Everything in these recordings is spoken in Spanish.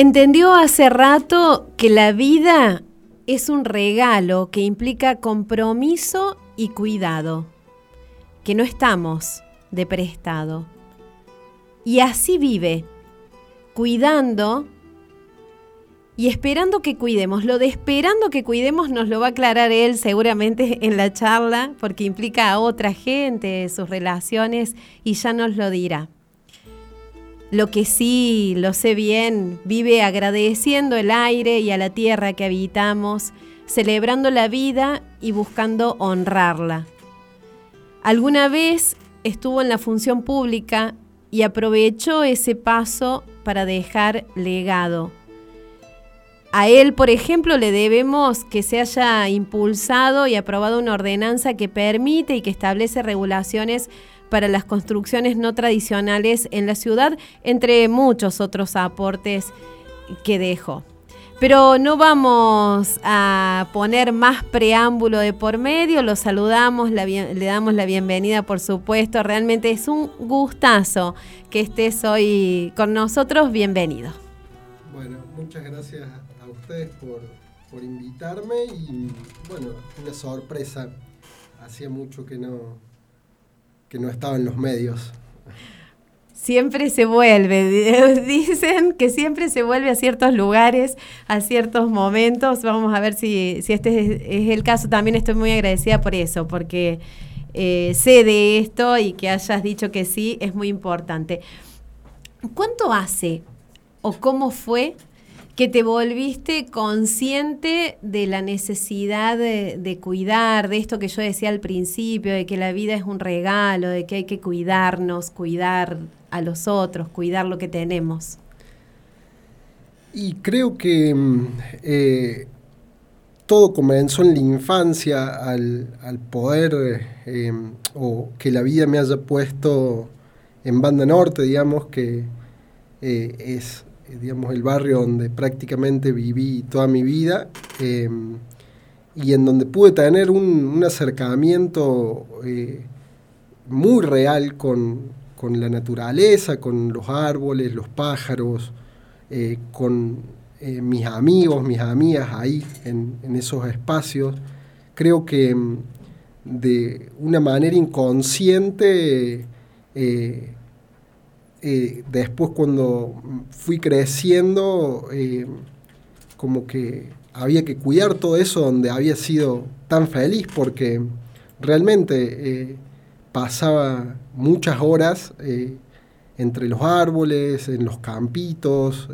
Entendió hace rato que la vida es un regalo que implica compromiso y cuidado, que no estamos de prestado. Y así vive, cuidando y esperando que cuidemos. Lo de esperando que cuidemos nos lo va a aclarar él seguramente en la charla, porque implica a otra gente, sus relaciones, y ya nos lo dirá. Lo que sí, lo sé bien, vive agradeciendo el aire y a la tierra que habitamos, celebrando la vida y buscando honrarla. Alguna vez estuvo en la función pública y aprovechó ese paso para dejar legado. A él, por ejemplo, le debemos que se haya impulsado y aprobado una ordenanza que permite y que establece regulaciones para las construcciones no tradicionales en la ciudad, entre muchos otros aportes que dejó. Pero no vamos a poner más preámbulo de por medio, lo saludamos, le damos la bienvenida por supuesto, realmente es un gustazo que estés hoy con nosotros, bienvenido. Bueno, muchas gracias a ustedes por, por invitarme y bueno, una sorpresa, hacía mucho que no, que no estaba en los medios. Siempre se vuelve, dicen que siempre se vuelve a ciertos lugares, a ciertos momentos. Vamos a ver si, este es, el caso. También estoy muy agradecida por eso, porque eh, sé de esto y que hayas dicho que sí es muy importante. ¿Cuánto hace o cómo fue que te volviste consciente de la necesidad de, cuidar, de esto que yo decía al principio, de que la vida es un regalo, de que hay que cuidarnos, cuidar a los otros, cuidar lo que tenemos. Y creo que mm, eh, todo comenzó en la infancia al, poder, eh, o que la vida me haya puesto en Banda Norte, digamos, que eh, es digamos, el barrio donde prácticamente viví toda mi vida em, y en donde pude tener un, acercamiento eh, muy real con, la naturaleza, con los árboles, los pájaros, eh, con mis amigos, mis amigas ahí en, esos espacios. Creo que em, de una manera inconsciente eh, después cuando fui creciendo, eh, como que había que cuidar todo eso donde había sido tan feliz, porque realmente eh, pasaba muchas horas entre los árboles, en los campitos,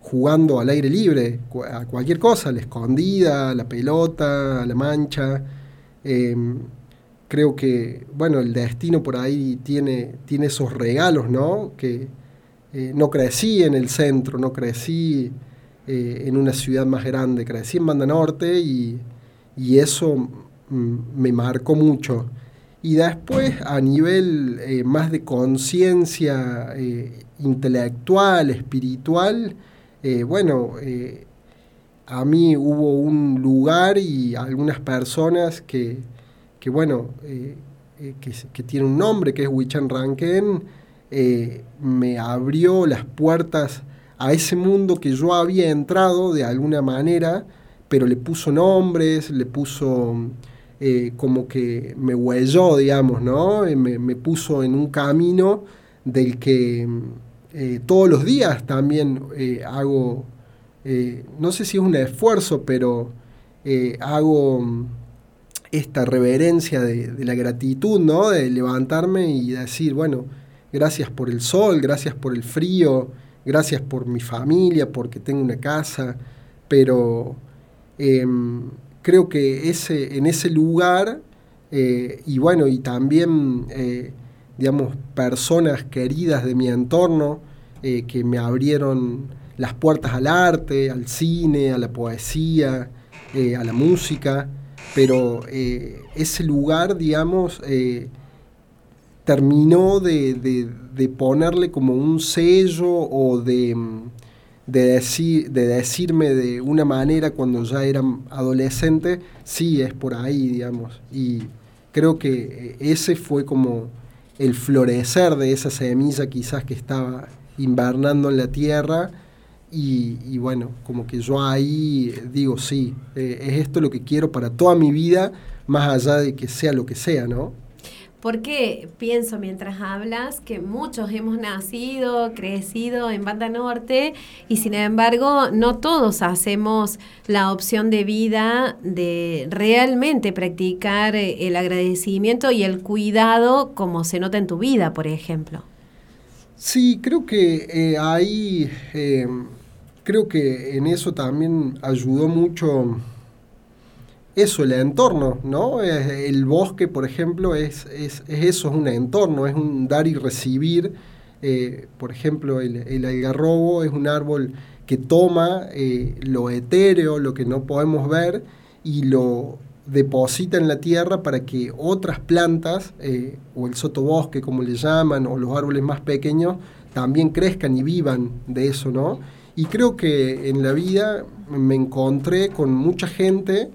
jugando al aire libre, a cualquier cosa, a la escondida, a la pelota, a la mancha creo que, bueno, el destino por ahí tiene, tiene esos regalos, ¿no? Que eh, no crecí en el centro, no crecí eh, en una ciudad más grande, crecí en Banda Norte y, eso mm, me marcó mucho. Y después, a nivel eh, más de conciencia intelectual, espiritual, bueno, a mí hubo un lugar y algunas personas que, que bueno, eh, eh, que, tiene un nombre, que es Wichan Ranken, eh, me abrió las puertas a ese mundo que yo había entrado de alguna manera, pero le puso nombres, le puso como que me huelló, digamos, ¿no? Me, me, puso en un camino del que todos los días también hago, no sé si es un esfuerzo, pero hago esta reverencia de, la gratitud, ¿no? De levantarme y decir, bueno, gracias por el sol, gracias por el frío, gracias por mi familia, porque tengo una casa, pero em, creo que ese, en ese lugar, eh, y bueno, y también, eh, digamos, personas queridas de mi entorno eh, que me abrieron las puertas al arte, al cine, a la poesía, a la música, pero eh, ese lugar, digamos, eh, terminó de, ponerle como un sello o de, decir, de decirme de una manera cuando ya era adolescente, sí, es por ahí, digamos. Y creo que ese fue como el florecer de esa semilla quizás que estaba invernando en la tierra y, bueno, como que yo ahí digo, sí, eh, es esto lo que quiero para toda mi vida, más allá de que sea lo que sea, ¿no? Porque pienso mientras hablas que muchos hemos nacido, crecido en Banda Norte y sin embargo no todos hacemos la opción de vida de realmente practicar eh, el agradecimiento y el cuidado como se nota en tu vida, por ejemplo. Sí, creo que eh, ahí, eh, creo que en eso también ayudó mucho eso, el entorno, ¿no? El bosque, por ejemplo, es, es, eso, es un entorno, es un dar y recibir. Eh, por ejemplo, el, el, algarrobo es un árbol que toma eh, lo etéreo, lo que no podemos ver, y lo deposita en la tierra para que otras plantas, eh, o el sotobosque como le llaman, o los árboles más pequeños, también crezcan y vivan de eso, ¿no? Y creo que en la vida me encontré con mucha gente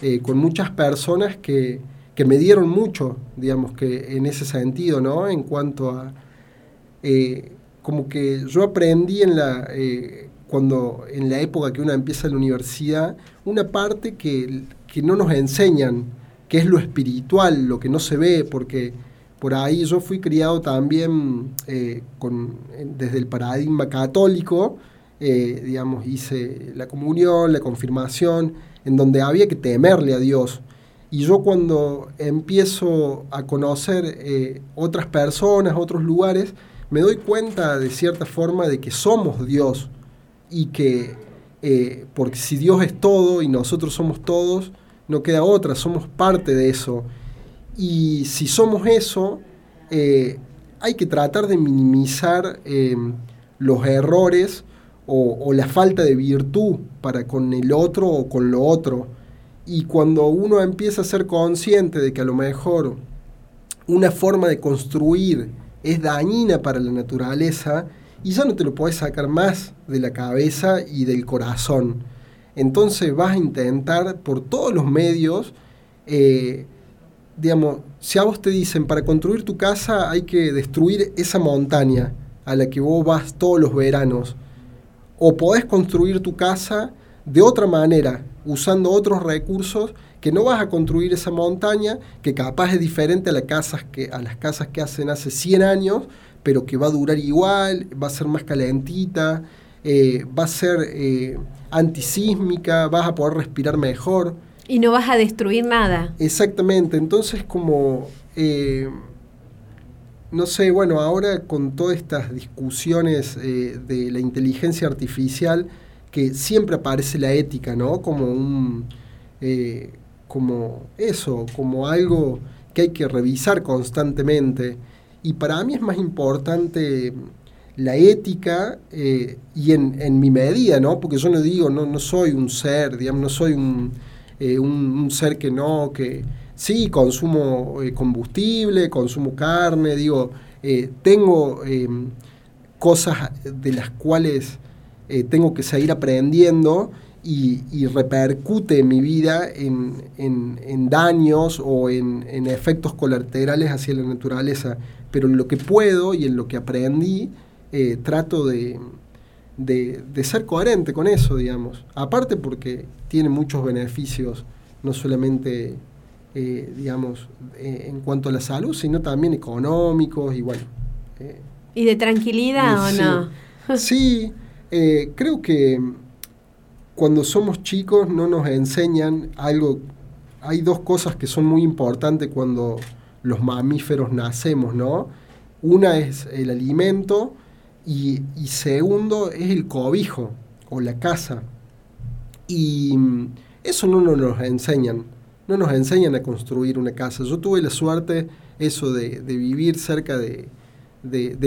eh, con muchas personas que, me dieron mucho, digamos, que en ese sentido, ¿no? En cuanto a, eh, como que yo aprendí en la, eh, cuando, en la época que uno empieza la universidad, una parte que, que no nos enseñan, que es lo espiritual, lo que no se ve, porque por ahí yo fui criado también con, desde el paradigma católico, digamos, hice la comunión, la confirmación, en donde había que temerle a Dios. Y yo cuando empiezo a conocer eh, otras personas, otros lugares, me doy cuenta de cierta forma de que somos Dios y que, eh, porque si Dios es todo y nosotros somos todos, no queda otra, somos parte de eso. Y si somos eso, eh, hay que tratar de minimizar los errores o, la falta de virtud para con el otro o con lo otro. Y cuando uno empieza a ser consciente de que a lo mejor una forma de construir es dañina para la naturaleza, y ya no te lo puedes sacar más de la cabeza y del corazón. Entonces vas a intentar por todos los medios, eh, digamos, si a vos te dicen para construir tu casa hay que destruir esa montaña a la que vos vas todos los veranos, o podés construir tu casa de otra manera, usando otros recursos que no vas a construir esa montaña, que capaz es diferente a, las casas que, a las casas que hacen hace 100 años, pero que va a durar igual, va a ser más calentita, eh, va a ser eh, antisísmica, vas a poder respirar mejor. Y no vas a destruir nada. Exactamente, entonces como... Eh, no sé, bueno, ahora con todas estas discusiones eh, de la inteligencia artificial, que siempre aparece la ética, ¿no? Como un. Eh, como eso, como algo que hay que revisar constantemente. Y para mí es más importante la ética eh, y en, mi medida, ¿no? Porque yo no digo, no, no soy un ser, digamos, no soy un, un ser que no, que sí, consumo eh, combustible, consumo carne, digo, eh, tengo em, cosas de las cuales eh, tengo que seguir aprendiendo y, repercute en mi vida en, daños o en, efectos colaterales hacia la naturaleza. Pero en lo que puedo y en lo que aprendí, trato de, de ser coherente con eso, digamos. Aparte porque tiene muchos beneficios, no solamente eh, digamos, eh, en cuanto a la salud, sino también económicos y bueno. Eh, ¿Y de tranquilidad o no? sí, creo que cuando somos chicos no nos enseñan algo, hay dos cosas que son muy importantes cuando los mamíferos nacemos, ¿no? Una es el alimento y, y segundo es el cobijo o la casa. Y eso no nos lo enseñan no nos enseñan a construir una casa. Yo tuve la suerte eso de, vivir cerca de,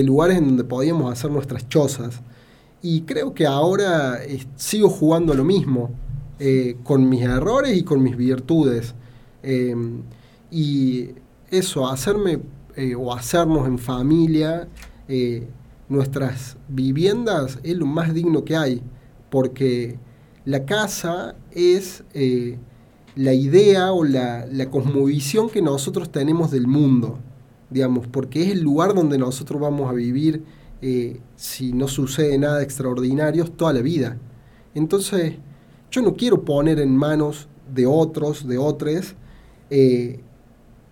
lugares en donde podíamos hacer nuestras chozas. Y creo que ahora sigo jugando lo mismo, eh, con mis errores y con mis virtudes. Eh, y eso, hacerme eh, o hacernos en familia nuestras viviendas es lo más digno que hay, porque la casa es la idea o la, cosmovisión que nosotros tenemos del mundo, digamos, porque es el lugar donde nosotros vamos a vivir si no sucede nada extraordinario toda la vida. Entonces, yo no quiero poner en manos de otros, de otros,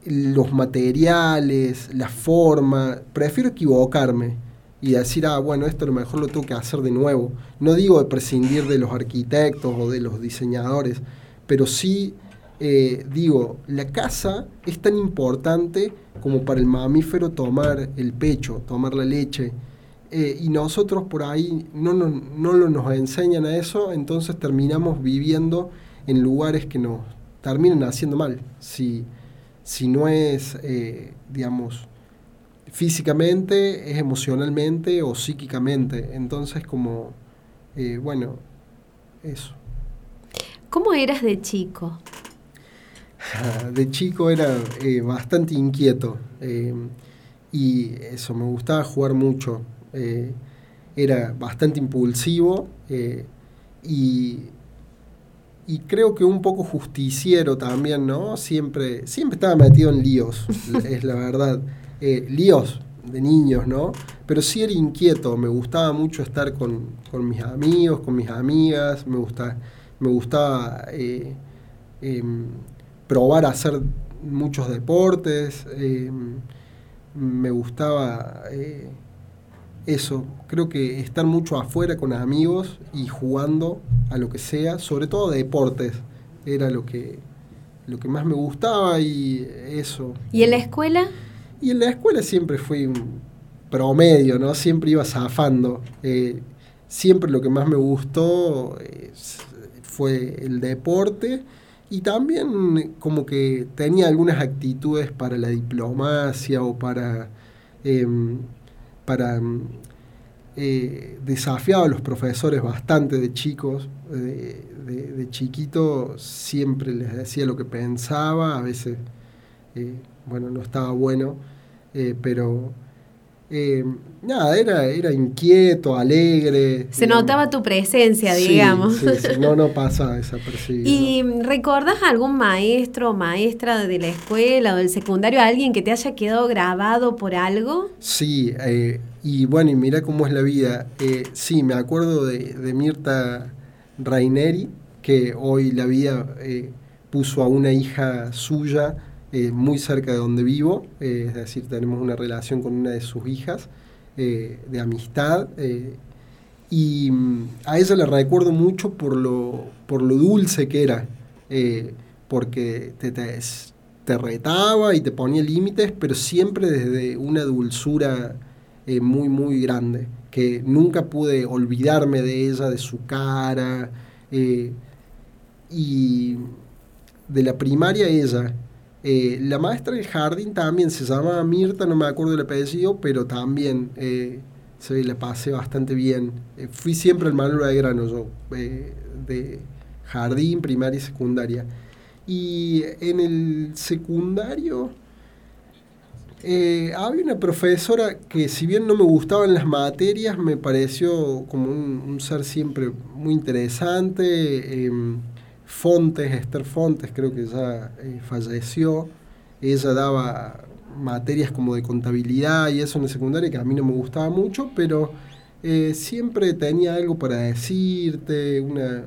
los materiales, la forma, prefiero equivocarme y decir, ah, bueno, esto a lo mejor lo tengo que hacer de nuevo. No digo de prescindir de los arquitectos o de los diseñadores, pero sí eh, digo, la casa es tan importante como para el mamífero tomar el pecho, tomar la leche. Eh, y nosotros por ahí no, no, no nos enseñan a eso, entonces terminamos viviendo en lugares que nos terminan haciendo mal. Si, si no es, eh, digamos, físicamente, es emocionalmente o psíquicamente. Entonces, como, bueno, eso. ¿Cómo eras de chico? De chico era eh, bastante inquieto y eso, me gustaba jugar mucho. era bastante impulsivo y y creo que un poco justiciero también, ¿no? Siempre, siempre estaba metido en líos, es la verdad. Eh, líos de niños, ¿no? Pero sí era inquieto, me gustaba mucho estar con, mis amigos, con mis amigas, me, gusta, me gustaba eh, em, probar a hacer muchos deportes, em, me gustaba eh, eso, creo que estar mucho afuera con amigos y jugando a lo que sea, sobre todo de deportes, era lo que, lo que más me gustaba y eso. ¿Y en la escuela? Y en la escuela siempre fui un promedio, ¿no? Siempre iba zafando. Eh, siempre lo que más me gustó fue el deporte y también como que tenía algunas actitudes para la diplomacia o para... Em, para eh, desafiaba a los profesores bastante de chicos, de, chiquito siempre les decía lo que pensaba, a veces, eh, bueno, no estaba bueno, eh, pero eh, nada, era, era inquieto, alegre. Se notaba tu presencia, digamos. Sí, no, no pasa desapercibido. ¿Y recuerdas algún maestro o maestra de la escuela o del secundario, alguien que te haya quedado grabado por algo? Sí, eh, y bueno, y mira cómo es la vida. Eh, sí, me acuerdo de, de, Mirta Raineri, que hoy la vida puso a una hija suya eh, muy cerca de donde vivo, eh, es decir, tenemos una relación con una de sus hijas eh, de amistad. y mm, a ella le recuerdo mucho por lo, por lo dulce que era, porque te, te, retaba y te ponía límites, pero siempre desde una dulzura muy, muy grande, que nunca pude olvidarme de ella, de su cara. y de la primaria ella eh, la maestra del jardín también se llamaba Mirta, no me acuerdo el apellido, pero también eh, se la pasé bastante bien. Eh, fui siempre el Manuel de grano yo, de jardín, primaria y secundaria. Y en el secundario había una profesora que si bien no me gustaban las materias, me pareció como un, ser siempre muy interesante em, Fontes, Esther Fontes, creo que ya eh, falleció. Ella daba materias como de contabilidad y eso en el secundario que a mí no me gustaba mucho, pero eh, siempre tenía algo para decirte, una,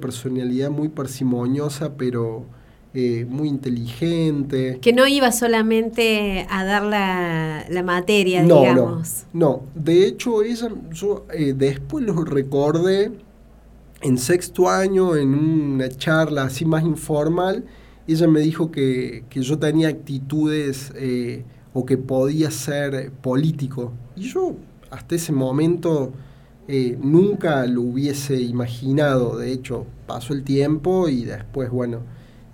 personalidad muy parsimoniosa, pero eh, muy inteligente. Que no iba solamente a dar la, materia, digamos. No, no, de hecho ella, yo después lo recordé en sexto año, en una charla así más informal, ella me dijo que, yo tenía actitudes eh, o que podía ser político. Y yo hasta ese momento eh, nunca lo hubiese imaginado. De hecho, pasó el tiempo y después, bueno,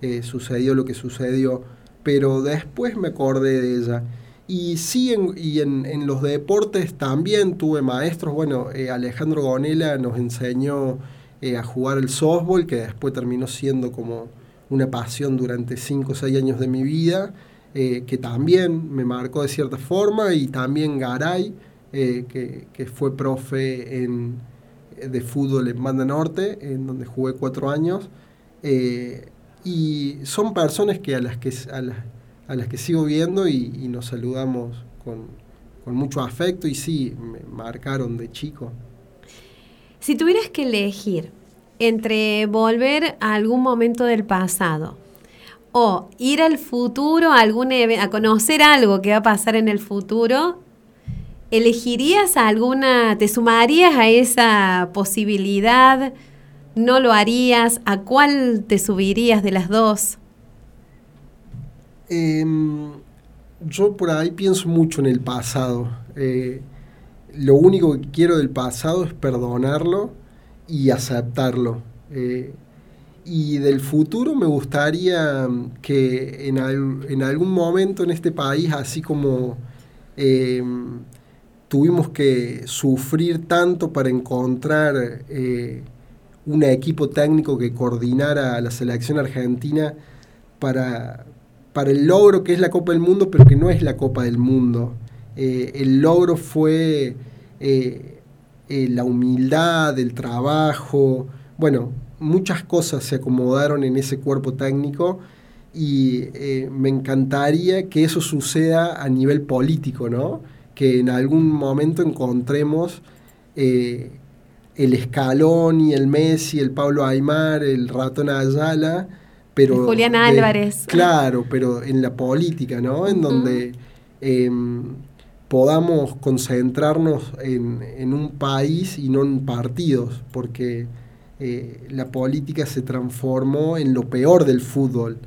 eh, sucedió lo que sucedió. Pero después me acordé de ella. Y sí, en, y en, en los deportes también tuve maestros. Bueno, Alejandro Gonela nos enseñó eh, a jugar el softball, que después terminó siendo como una pasión durante 5 o 6 años de mi vida, eh, que también me marcó de cierta forma, y también Garay, eh, que, fue profe en, de fútbol en Banda Norte, en donde jugué cuatro años. y son personas que a las que, a las, que sigo viendo y, nos saludamos con, con mucho afecto y sí, me marcaron de chico. Si tuvieras que elegir entre volver a algún momento del pasado o ir al futuro, a, algún conocer algo que va a pasar en el futuro, ¿elegirías alguna, te sumarías a esa posibilidad? ¿No lo harías? ¿A cuál te subirías de las dos? Em, yo por ahí pienso mucho en el pasado. Eh, lo único que quiero del pasado es perdonarlo y aceptarlo. Eh, y del futuro me gustaría que en, algún momento en este país, así como em, tuvimos que sufrir tanto para encontrar eh, un equipo técnico que coordinara a la selección argentina para, para el logro que es la Copa del Mundo, pero que no es la Copa del Mundo. Eh, el logro fue eh, eh, la humildad, el trabajo, bueno, muchas cosas se acomodaron en ese cuerpo técnico y me encantaría que eso suceda a nivel político, ¿no? Que en algún momento encontremos el Escalón y el Messi, el Pablo Aymar, el Ratón Ayala, pero... Julián Álvarez. Claro, pero en la política, ¿no? En donde em, podamos concentrarnos en, un país y no en partidos, porque eh, la política se transformó en lo peor del fútbol,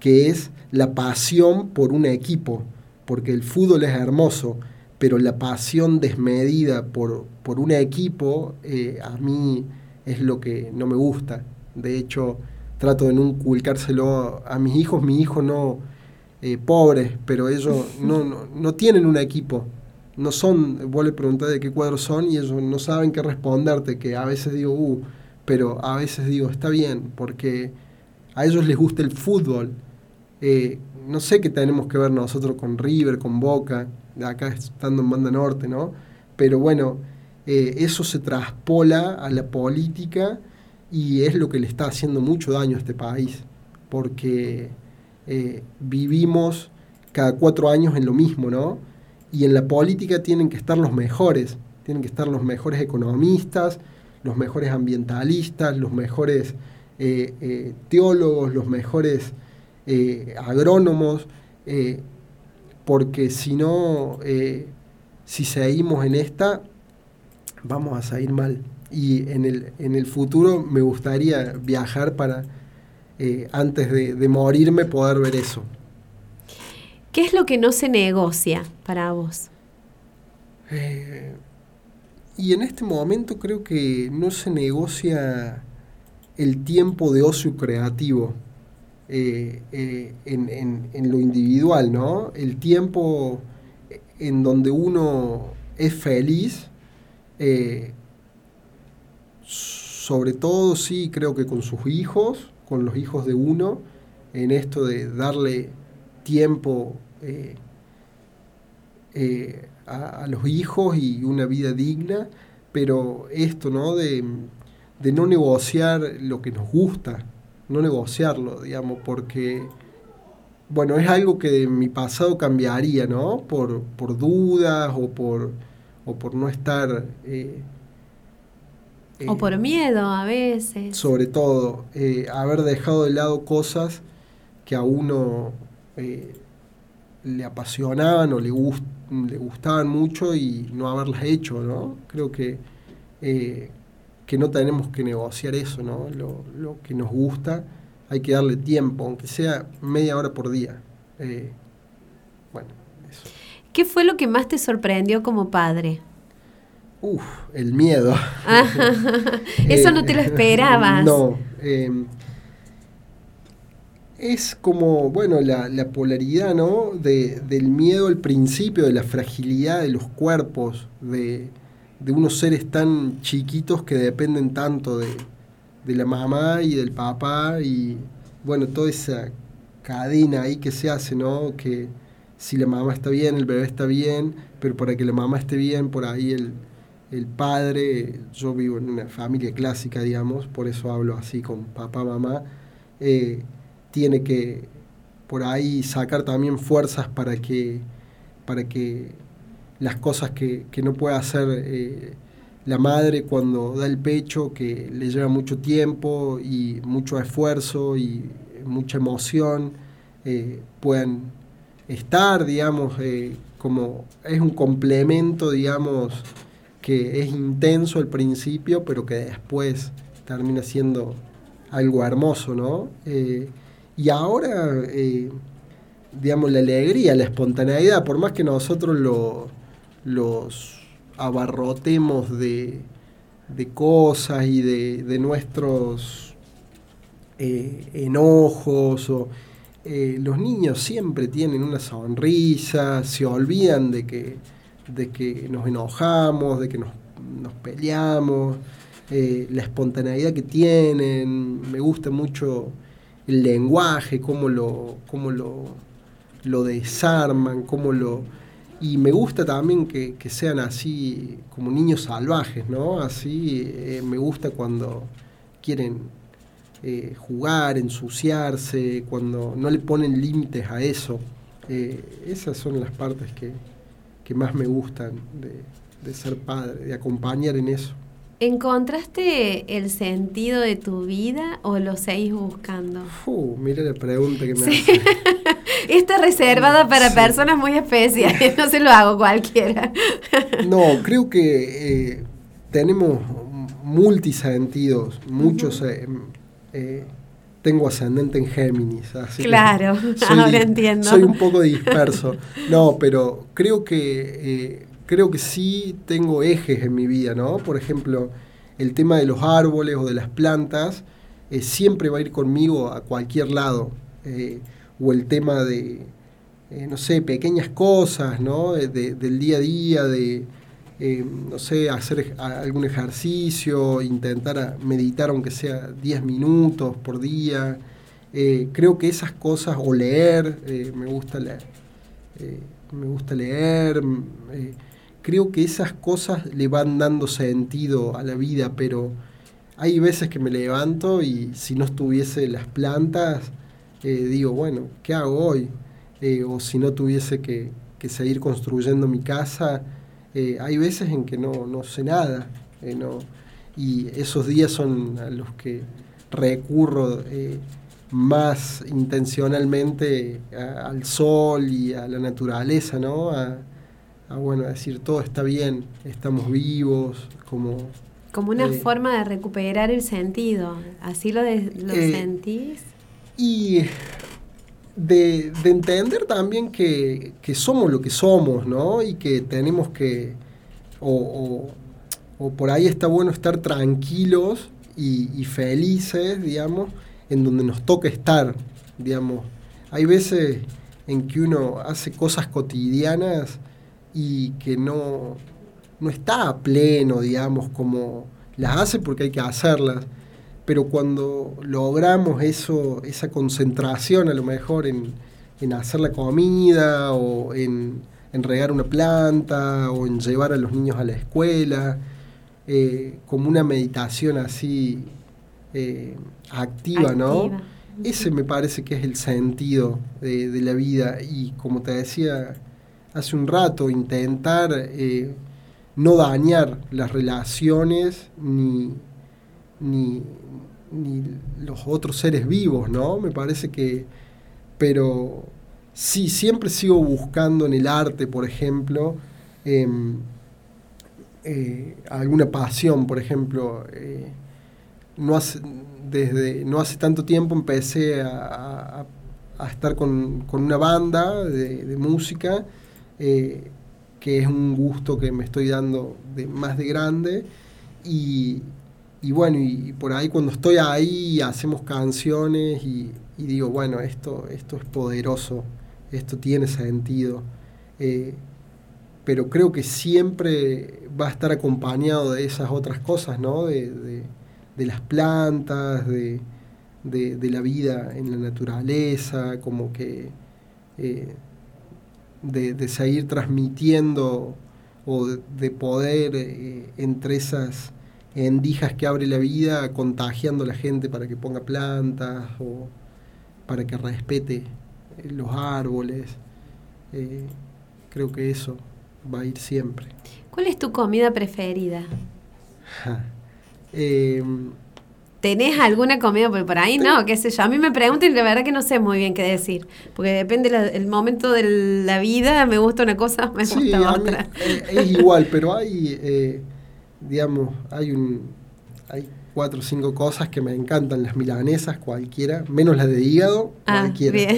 que es la pasión por un equipo, porque el fútbol es hermoso, pero la pasión desmedida por, por un equipo eh, a mí es lo que no me gusta. De hecho, trato de no inculcárselo a mis hijos, mis hijos no, eh, pobres, pero ellos no, no, tienen un equipo, no son, vos le preguntás de qué cuadros son y ellos no saben qué responderte, que a veces digo, uh, pero a veces digo, está bien, porque a ellos les gusta el fútbol. Eh, no sé qué tenemos que ver nosotros con River, con Boca, acá estando en Banda Norte, ¿no? Pero bueno, eh, eso se traspola a la política y es lo que le está haciendo mucho daño a este país, porque eh, vivimos cada cuatro años en lo mismo, ¿no? Y en la política tienen que estar los mejores, tienen que estar los mejores economistas, los mejores ambientalistas, los mejores eh, eh, teólogos, los mejores agrónomos, porque si no, si seguimos en esta, vamos a salir mal y en el, en el futuro me gustaría viajar para, eh, antes de, morirme, poder ver eso. ¿Qué es lo que no se negocia para vos? Eh, y en este momento creo que no se negocia el tiempo de ocio creativo eh, en, en, lo individual, ¿no? El tiempo en donde uno es feliz sobre todo sí creo que con sus hijos, con los hijos de uno, en esto de darle tiempo eh, eh, a, los hijos y una vida digna, pero esto, ¿no? De, no negociar lo que nos gusta, no negociarlo, digamos, porque, bueno, es algo que de mi pasado cambiaría, ¿no? Por, por dudas o por, o por no estar... Eh, o por miedo a veces. Sobre todo, eh, haber dejado de lado cosas que a uno eh, le apasionaban o le, le gustaban mucho y no haberlas hecho, ¿no? Creo que, eh, que no tenemos que negociar eso, ¿no? Lo, lo, que nos gusta, hay que darle tiempo, aunque sea media hora por día. bueno, eso. ¿Qué fue lo que más te sorprendió como padre? Uf, el miedo. Eso no te lo esperabas. No. Em, es como, bueno, la, polaridad, ¿no? De, del miedo al principio, de la fragilidad de los cuerpos, de, unos seres tan chiquitos que dependen tanto de, de, la mamá y del papá y, bueno, toda esa cadena ahí que se hace, ¿no? Que si la mamá está bien, el bebé está bien, pero para que la mamá esté bien, por ahí el, el padre, yo vivo en una familia clásica, digamos, por eso hablo así con papá, mamá, eh, tiene que por ahí sacar también fuerzas para que, para que las cosas que, no puede hacer eh, la madre cuando da el pecho, que le lleva mucho tiempo y mucho esfuerzo y mucha emoción, eh, puedan estar, digamos, como es un complemento, digamos, que es intenso al principio, pero que después termina siendo algo hermoso, ¿no? y ahora, digamos, la alegría, la espontaneidad, por más que nosotros lo, los abarrotemos de, cosas y de, nuestros eh, enojos. Eh, los niños siempre tienen una sonrisa, se olvidan de que, de que nos enojamos, de que nos, peleamos, eh, la espontaneidad que tienen. Me gusta mucho el lenguaje, cómo lo, cómo lo, lo desarman, cómo lo y me gusta también que, sean así como niños salvajes, ¿no? Así eh, me gusta cuando quieren eh, jugar, ensuciarse, cuando no le ponen límites a eso. Esas son las partes que, más me gustan de, de ser padre, de acompañar en eso. ¿Encontraste el sentido de tu vida o lo seguís buscando? Uh, mira la pregunta que me hace. Esta reservada para personas muy especiales, no se lo hago cualquiera. no, creo que eh, tenemos multisentidos, muchos... Eh, eh, tengo ascendente en Géminis. Así claro, ahora entiendo. Soy un poco disperso. No, pero creo que creo que sí tengo ejes en mi vida, ¿no? Por ejemplo, el tema de los árboles o de las plantas eh, siempre va a ir conmigo a cualquier lado. Eh, o el tema de, eh, no sé, pequeñas cosas, ¿no? del día a día, de, no sé, hacer algún ejercicio, intentar meditar aunque sea 10 minutos por día. creo que esas cosas, o leer, me gusta leer. me gusta leer creo que esas cosas le van dando sentido a la vida, pero hay veces que me levanto y si no estuviese las plantas, eh, digo, bueno, ¿qué hago hoy? Eh, o si no tuviese que, seguir construyendo mi casa, eh, hay veces en que no, sé nada. No, y esos días son a los que recurro más intencionalmente al sol y a la naturaleza, ¿no? a bueno, decir todo está bien, estamos vivos, como... Como una eh, forma de recuperar el sentido, ¿así lo, lo eh, sentís? Y de, entender también que, somos lo que somos, ¿no? Y que tenemos que, o, por ahí está bueno estar tranquilos y, y felices, digamos, en donde nos toca estar, digamos. Hay veces en que uno hace cosas cotidianas y que no, no está a pleno, digamos, como las hace porque hay que hacerlas, pero cuando logramos eso, esa concentración a lo mejor en, hacer la comida o en, regar una planta o en llevar a los niños a la escuela, eh, como una meditación así eh, activa, ¿no? Ese me parece que es el sentido de, de la vida y como te decía, hace un rato, intentar eh, no dañar las relaciones ni, ni, los otros seres vivos, ¿no? Me parece que, pero sí, siempre sigo buscando en el arte, por ejemplo, em, eh, alguna pasión, por ejemplo. Eh, no hace, desde no hace tanto tiempo empecé a, estar con, una banda de música eh, que es un gusto que me estoy dando de, más de grande. Y, bueno, y, por ahí cuando estoy ahí hacemos canciones y, digo, bueno, esto, esto es poderoso, esto tiene sentido. Eh, pero creo que siempre va a estar acompañado de esas otras cosas, ¿no? De, las plantas, de, la vida en la naturaleza, como que eh, de, seguir transmitiendo o de, poder eh, entre esas endijas que abre la vida, contagiando a la gente para que ponga plantas o para que respete eh, los árboles. Eh, creo que eso va a ir siempre. ¿Cuál es tu comida preferida? Eh, ¿Tenés alguna comida? Porque por ahí no, qué sé yo. A mí me preguntan y la verdad que no sé muy bien qué decir. Porque depende del momento de la vida, me gusta una cosa, me gusta otra. Eh, es igual, pero hay, eh, digamos, hay un hay cuatro o cinco cosas que me encantan. Las milanesas, cualquiera, menos las de hígado, ah, cualquiera.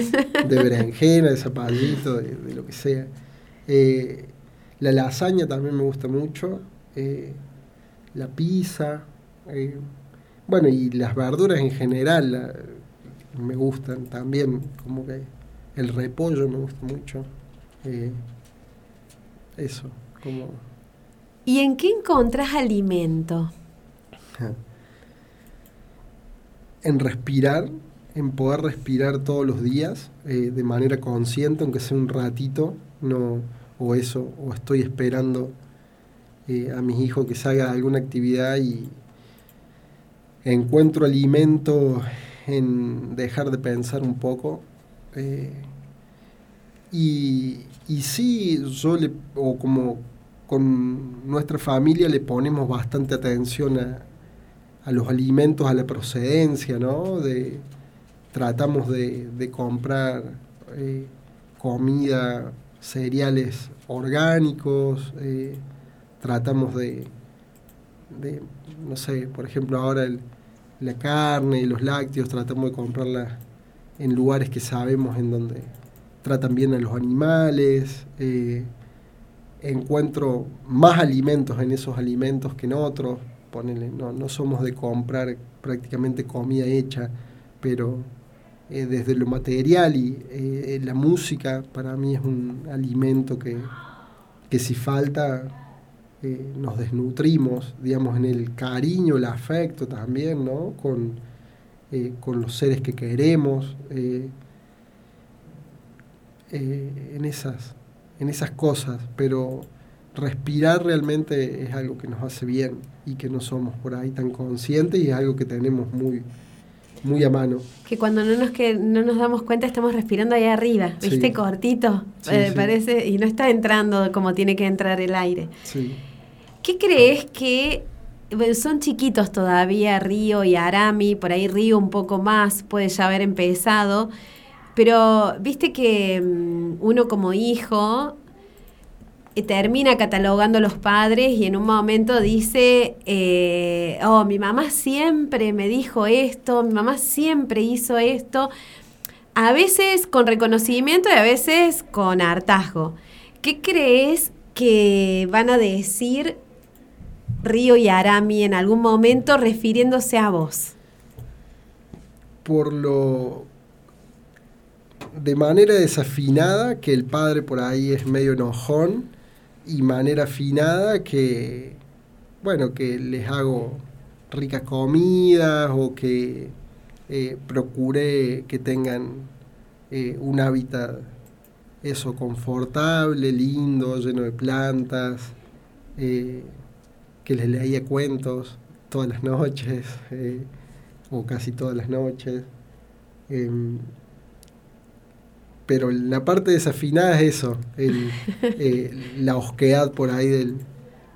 De berenjena, de zapallito, de, lo que sea. Eh, la lasaña también me gusta mucho. la pizza. Bueno, y las verduras en general me gustan también, como que el repollo me gusta mucho. Eh, eso, como... ¿Y en qué encontras alimento? En respirar, en poder respirar todos los días eh, de manera consciente, aunque sea un ratito, no, o eso, o estoy esperando eh, a mis hijos que salga alguna actividad y, encuentro alimento en dejar de pensar un poco. Eh, y, y, sí, yo le, o como con nuestra familia le ponemos bastante atención a, los alimentos, a la procedencia, ¿no? De, tratamos de, comprar eh, comida, cereales orgánicos, eh, tratamos de, de, no sé, por ejemplo ahora el, la carne y los lácteos, tratamos de comprarla en lugares que sabemos en donde tratan bien a los animales. Eh, encuentro más alimentos en esos alimentos que en otros. no, no somos de comprar prácticamente comida hecha, pero eh, desde lo material y eh, la música para mí es un alimento que, que si falta eh, nos desnutrimos, digamos, en el cariño, el afecto también, ¿no? Con, con los seres que queremos, en, esas, en esas cosas, pero respirar realmente es algo que nos hace bien y que no somos por ahí tan conscientes y es algo que tenemos muy, muy a mano. Que cuando no nos, que no nos damos cuenta estamos respirando ahí arriba, ¿viste? Cortito, parece, y no está entrando como tiene que entrar el aire. Sí. ¿Qué crees que son chiquitos todavía Río y Arami, por ahí Río un poco más, puede ya haber empezado, pero viste que mm, uno como hijo eh, termina catalogando a los padres y en un momento dice, eh, oh, mi mamá siempre me dijo esto, mi mamá siempre hizo esto, a veces con reconocimiento y a veces con hartazgo. ¿Qué crees que van a decir Río y Arami en algún momento refiriéndose a vos? Por lo de manera desafinada, que el padre por ahí es medio enojón, y manera afinada que, bueno, que les hago ricas comidas o que eh, procure que tengan eh, un hábitat eso confortable, lindo, lleno de plantas. Eh, que les leía cuentos todas las noches, o casi todas las noches. Pero la parte desafinada es eso, eh, la osquedad por ahí del,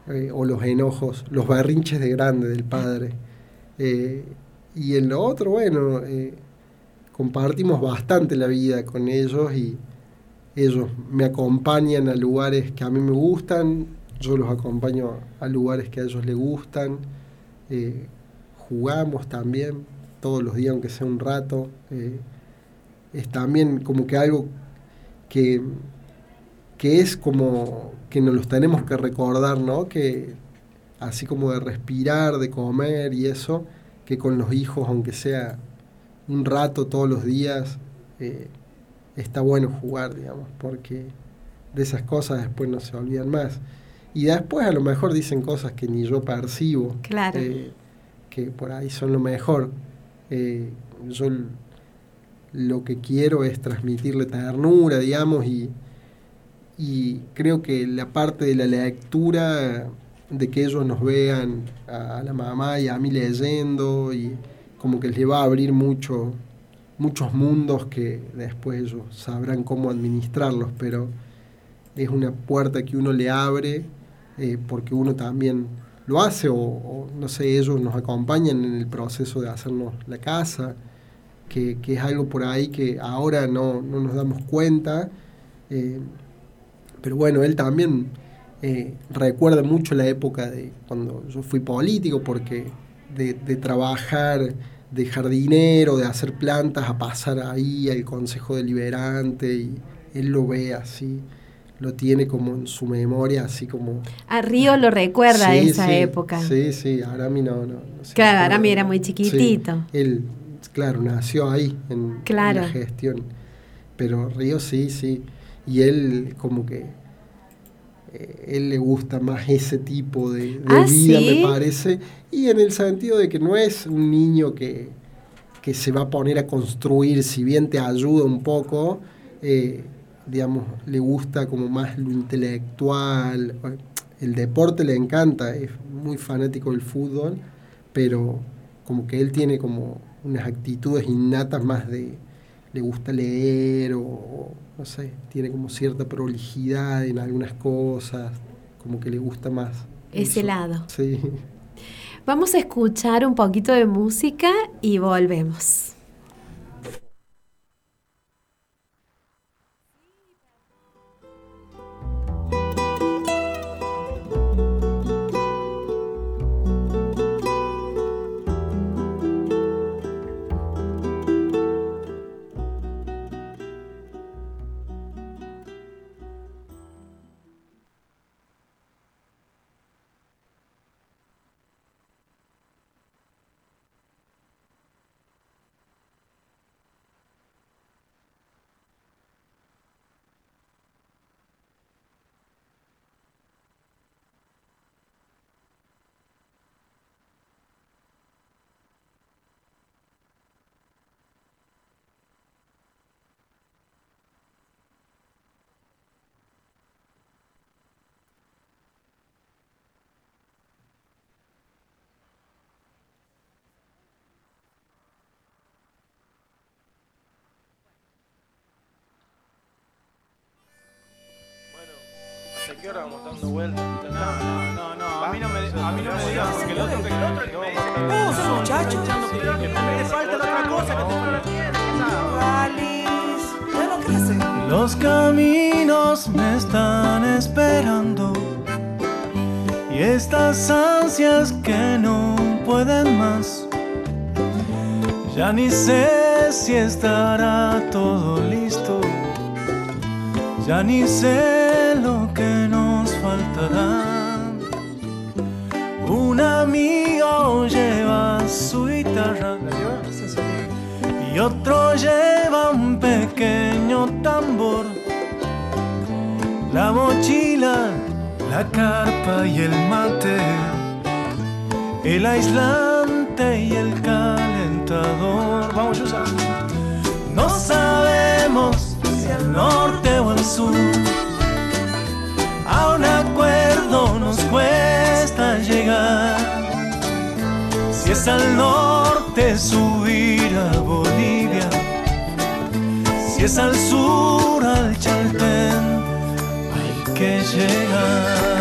eh, o los enojos, los barrinches de grande del padre. y en lo otro, bueno, compartimos bastante la vida con ellos y ellos me acompañan a lugares que a mí me gustan, yo los acompaño a lugares que a ellos les gustan, eh, jugamos también todos los días, aunque sea un rato. Es también como que algo que, que es como que nos los tenemos que recordar, ¿no? Que así como de respirar, de comer y eso, que con los hijos, aunque sea un rato todos los días, eh, está bueno jugar, digamos, porque de esas cosas después no se olvidan más. Y después a lo mejor dicen cosas que ni yo percibo, claro. Eh, que por ahí son lo mejor. Eh, yo lo que quiero es transmitirle ternura, digamos, y, y creo que la parte de la lectura, de que ellos nos vean a, la mamá y a mí leyendo, y como que les va a abrir mucho, muchos mundos que después ellos sabrán cómo administrarlos, pero es una puerta que uno le abre eh, porque uno también lo hace o, no sé, ellos nos acompañan en el proceso de hacernos la casa, que, es algo por ahí que ahora no, nos damos cuenta, eh, pero bueno, él también eh, recuerda mucho la época de cuando yo fui político, porque de, de trabajar de jardinero, de hacer plantas, a pasar ahí al Consejo Deliberante y él lo ve así lo tiene como en su memoria, así como... A Río lo recuerda esa época. Sí, sí, Arami no, no, Claro, Arami era muy chiquitito. él, claro, nació ahí en, la gestión. Pero Río sí, sí. Y él como que... Eh, él le gusta más ese tipo de, ah, vida, me parece. Y en el sentido de que no es un niño que, que se va a poner a construir, si bien te ayuda un poco, eh, digamos, le gusta como más lo intelectual. El deporte le encanta, es muy fanático del fútbol, pero como que él tiene como unas actitudes innatas más de, le gusta leer o, no sé, tiene como cierta prolijidad en algunas cosas, como que le gusta más. Ese lado. Sí. Vamos a escuchar un poquito de música y volvemos. Qué hora vamos dando vueltas? No, no, no, no. A mí no me, a mí no me digas porque el otro que el otro que me Vos, muchacho. Que te falta la otra cosa que te falta la tierra. Alice, ya no. Los caminos me están esperando y estas ansias que no pueden más. Ya ni sé si estará todo listo. Ya ni sé lleva su guitarra y otro lleva un pequeño tambor. La mochila, la carpa y el mate, el aislante y el calentador. Vamos, usar. No sabemos si al norte o al sur a un acuerdo nos cuesta llegar. Es al norte subir a Bolivia, si es al sur al Chaltén, hay que llegar.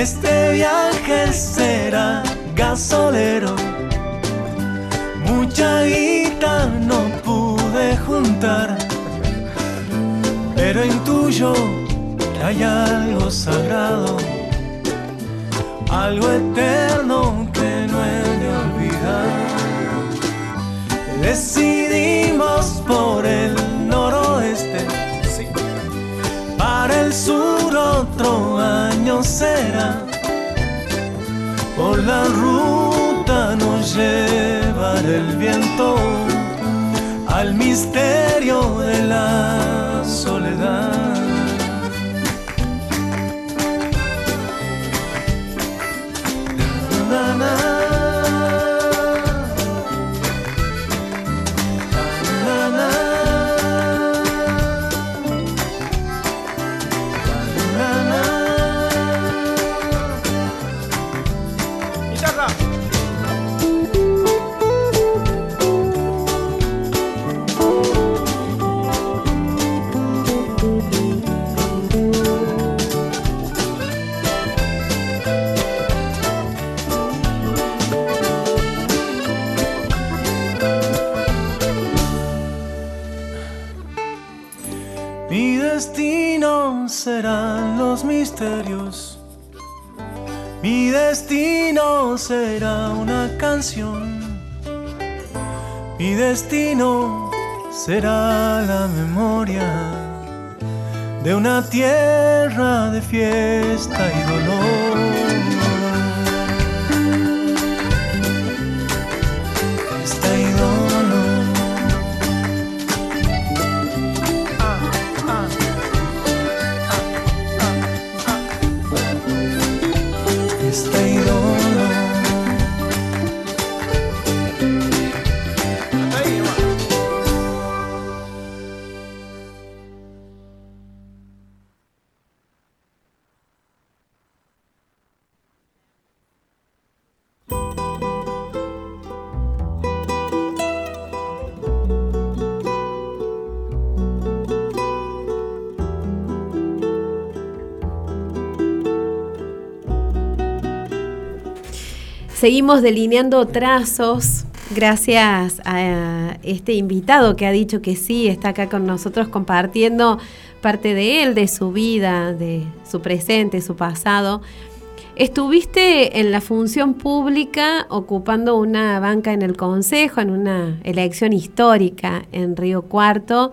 Este viaje será gasolero. Mucha guita no pude juntar, pero intuyo que hay algo sagrado, algo eterno que no he de olvidar. Decidimos por el sur otro año será. Por la ruta nos llevará el viento al misterio de la soledad. Mi destino será una canción. Mi destino será la memoria de una tierra de fiesta y dolor. Seguimos delineando trazos gracias a este invitado que ha dicho que sí, está acá con nosotros compartiendo parte de él, de su vida, de su presente, su pasado. Estuviste en la función pública ocupando una banca en el Consejo, en una elección histórica en Río Cuarto.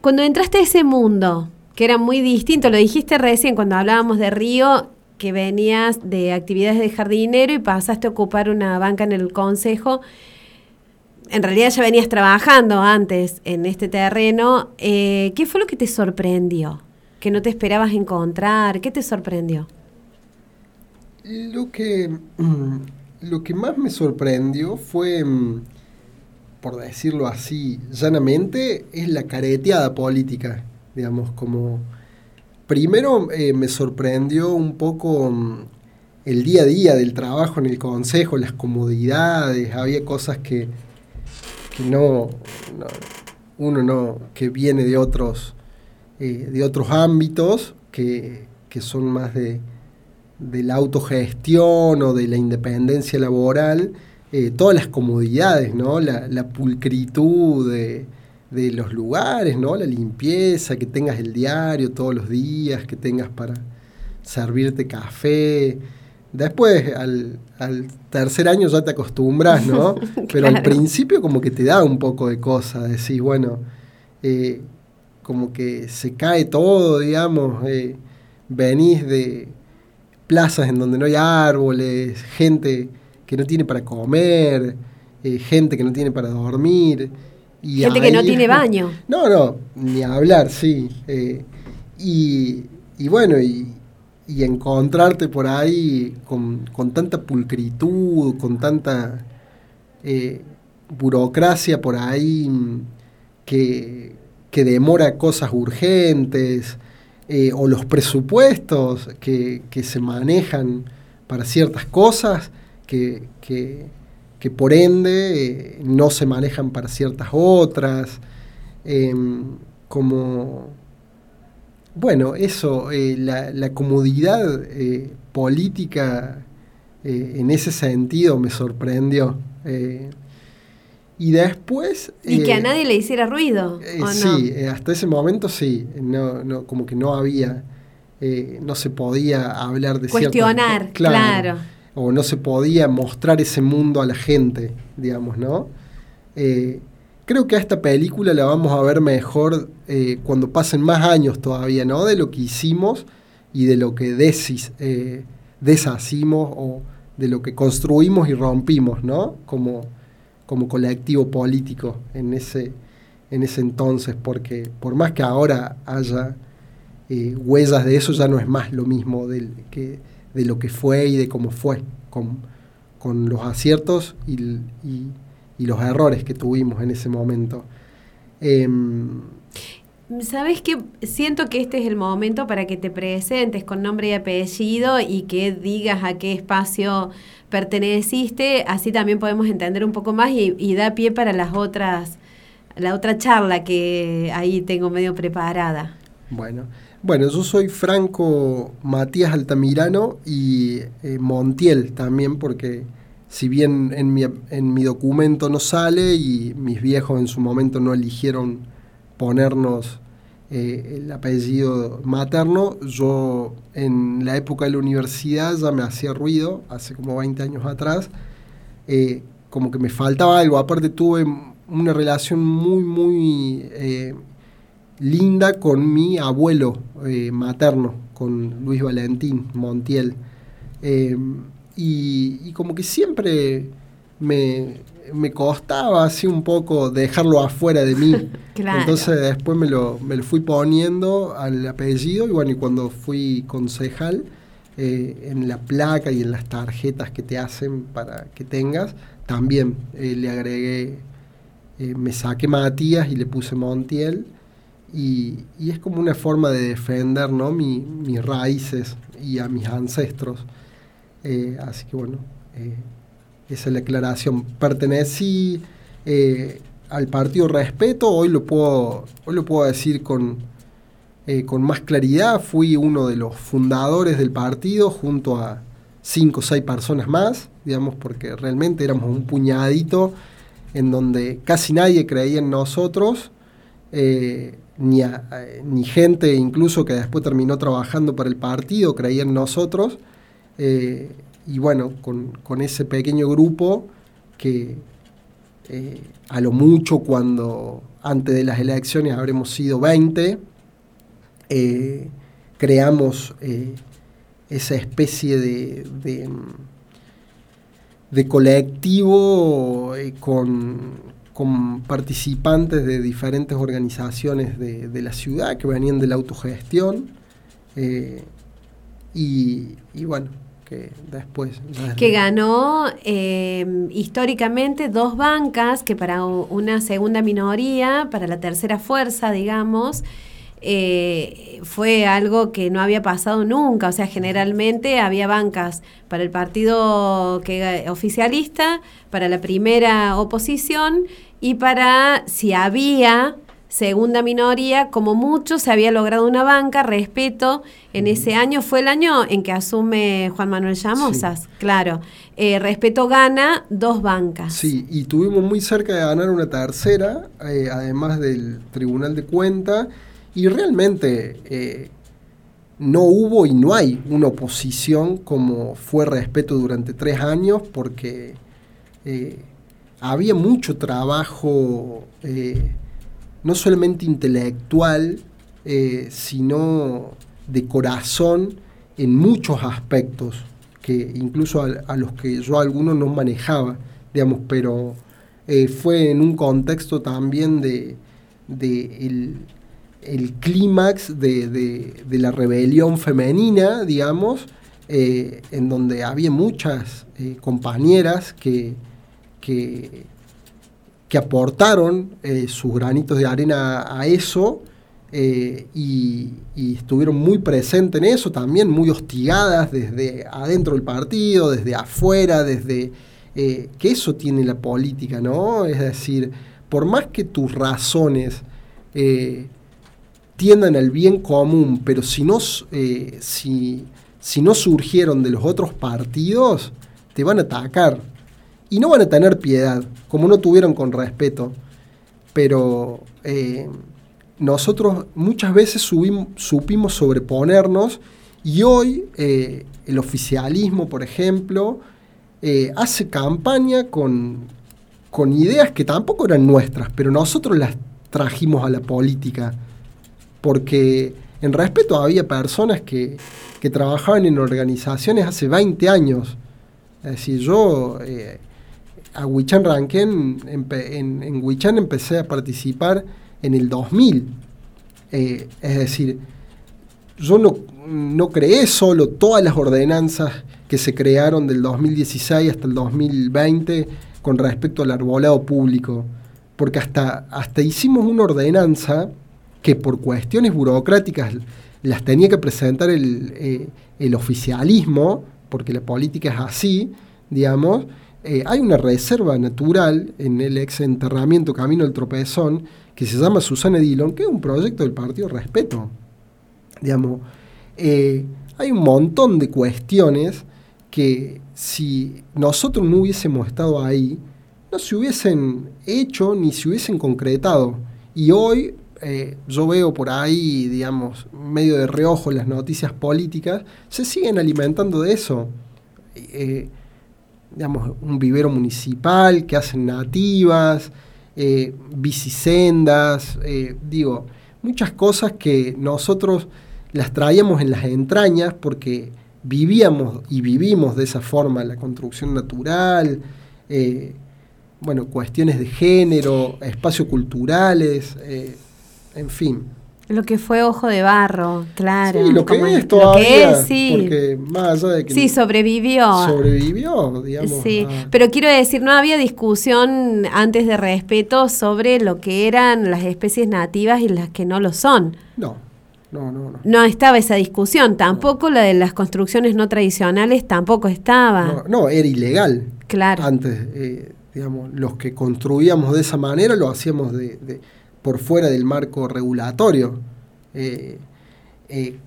Cuando entraste a ese mundo, que era muy distinto, lo dijiste recién cuando hablábamos de Río, que venías de actividades de jardinero y pasaste a ocupar una banca en el Consejo. En realidad ya venías trabajando antes en este terreno. Eh, ¿Qué fue lo que te sorprendió? ¿Que no te esperabas encontrar? ¿Qué te sorprendió? Lo que, mm, lo que más me sorprendió fue, mm, por decirlo así llanamente, es la careteada política, digamos, como... Primero eh, me sorprendió un poco mm, el día a día del trabajo en el consejo, las comodidades, había cosas que, que no, no- uno no, que viene de otros, eh, de otros ámbitos, que, que son más de, de la autogestión o de la independencia laboral, eh, todas las comodidades, ¿no? La, la pulcritud de, de los lugares, ¿no? La limpieza, que tengas el diario todos los días, que tengas para servirte café. Después, al, al tercer año ya te acostumbras, ¿no? Pero al principio como que te da un poco de cosa, decís, bueno, eh, como que se cae todo, digamos, eh, venís de plazas en donde no hay árboles, gente que no tiene para comer, eh, gente que no tiene para dormir. Y Gente que no tiene baño. No, no, ni hablar, sí. eh, y, y bueno, y, y encontrarte por ahí con, con tanta pulcritud, con tanta eh, burocracia por ahí que, que demora cosas urgentes, eh, o los presupuestos que, que se manejan para ciertas cosas que, que- que por ende eh, no se manejan para ciertas otras, em, como, bueno, eso, eh, la, la comodidad eh, política en ese sentido me sorprendió. y después... Y que a nadie le hiciera ruido, eh, ¿o no? sí, eh, hasta ese momento sí, no, no, como que no había, no se podía hablar de ciertas- Cuestionar, claro. O no se podía mostrar ese mundo a la gente, digamos, ¿no? Eh, creo que a esta película la vamos a ver mejor eh, cuando pasen más años todavía, ¿no? De lo que hicimos y de lo que desis, eh, deshacimos o de lo que construimos y rompimos, ¿no? Como, como colectivo político en ese, en ese entonces, porque por más que ahora haya huellas de eso, ya no es más lo mismo del, que, de lo que fue y de cómo fue, con, con los aciertos y, y- y los errores que tuvimos en ese momento. Em, ¿Sabes qué? Siento que este es el momento para que te presentes con nombre y apellido y que digas a qué espacio perteneciste, así también podemos entender un poco más y, y da pie para las otras, la otra charla que ahí tengo medio preparada. Bueno, bueno, yo soy Franco Matías Altamirano y eh, Montiel también, porque si bien en mi, en mi documento no sale y mis viejos en su momento no eligieron ponernos eh, el apellido materno. Yo en la época de la universidad ya me hacía ruido, hace como 20 años atrás, eh, como que me faltaba algo. Aparte tuve una relación muy, muy eh, linda con mi abuelo materno, con Luis Valentín Montiel. y como que siempre me, me costaba así un poco dejarlo afuera de mí. Entonces después me lo, me lo fui poniendo al apellido y bueno, y cuando fui concejal, eh, en la placa y en las tarjetas que te hacen para que tengas, también eh, le agregué, eh, me saqué Matías y le puse Montiel. Y, es como una forma de defender ¿no? mis raíces y a mis ancestros. así que bueno, esa es la aclaración. Pertenecí eh, al partido Respeto, hoy lo puedo, hoy lo puedo decir con, eh, con más claridad. Fui uno de los fundadores del partido junto a cinco o seis personas más, digamos, porque realmente éramos un puñadito en donde casi nadie creía en nosotros, eh, ni, ni, gente incluso que después terminó trabajando para el partido creía en nosotros y bueno, con, ese pequeño grupo que eh, a lo mucho cuando antes de las elecciones habremos sido 20, eh, creamos eh, esa especie de, de, colectivo con, participantes de diferentes organizaciones de, la ciudad que venían de la autogestión. y bueno, que después... Que ganó eh, históricamente dos bancas, que para una segunda minoría, para la tercera fuerza, digamos, eh, fue algo que no había pasado nunca. O sea, generalmente había bancas para el partido que, oficialista, para la primera oposición y para si había segunda minoría, como mucho se había logrado una banca, respeto, en ese año fue el año en que asume Juan Manuel Llamosas, claro. Eh, respeto gana dos bancas. Sí, y tuvimos muy cerca de ganar una tercera, eh, además del Tribunal de Cuenta, y realmente eh, no hubo y no hay una oposición como fue respeto durante tres años, porque había mucho trabajo no solamente intelectual, eh, sino de corazón en muchos aspectos, que incluso a, los que yo algunos no manejaba, digamos, pero eh, fue en un contexto también de, el, clímax de, la rebelión femenina, digamos, eh, en donde había muchas compañeras que, que aportaron eh, sus granitos de arena a eso eh, y, estuvieron muy presentes en eso, también muy hostigadas desde adentro del partido, desde afuera, desde eh, que eso tiene la política, ¿no? Es decir, por más que tus razones tiendan al bien común, pero si no, si, si no surgieron de los otros partidos, te van a atacar y no van a tener piedad, como no tuvieron con respeto. Pero eh, nosotros muchas veces supimos sobreponernos y hoy eh, el oficialismo, por ejemplo, eh, hace campaña con, con ideas que tampoco eran nuestras, pero nosotros las trajimos a la política. Porque en respeto había personas que, que trabajaban en organizaciones hace 20 años. Es decir, yo a Wichan Ranken, en, en, Wichan empecé a participar en el 2000. Eh, es decir, yo no, no creé solo todas las ordenanzas que se crearon del 2016 hasta el 2020 con respecto al arbolado público, porque hasta, hasta hicimos una ordenanza que por cuestiones burocráticas las tenía que presentar el, eh, el oficialismo, porque la política es así, digamos, eh, hay una reserva natural en el ex enterramiento Camino del Tropezón que se llama Susana Dillon, que es un proyecto del Partido Respeto. Digamos, eh, hay un montón de cuestiones que si nosotros no hubiésemos estado ahí, no se hubiesen hecho ni se hubiesen concretado. Y hoy eh, yo veo por ahí, digamos, medio de reojo las noticias políticas, se siguen alimentando de eso. Eh, digamos, un vivero municipal que hacen nativas, eh, eh, digo, muchas cosas que nosotros las traíamos en las entrañas porque vivíamos y vivimos de esa forma la construcción natural, bueno, cuestiones de género, espacios culturales, eh, en fin. Lo que fue Ojo de Barro, claro. Sí, lo que es lo todavía, que es, sí. porque más allá de que Sí, sobrevivió. sobrevivió, digamos. Sí, a- pero quiero decir, no había discusión antes de respeto sobre lo que eran las especies nativas y las que no lo son. no, no, no, no. No estaba esa discusión, tampoco la de las construcciones no tradicionales tampoco estaba. No, no, era ilegal. Claro. Antes, eh, digamos, los que construíamos de esa manera lo hacíamos de, de- por fuera del marco regulatorio. Eh, eh,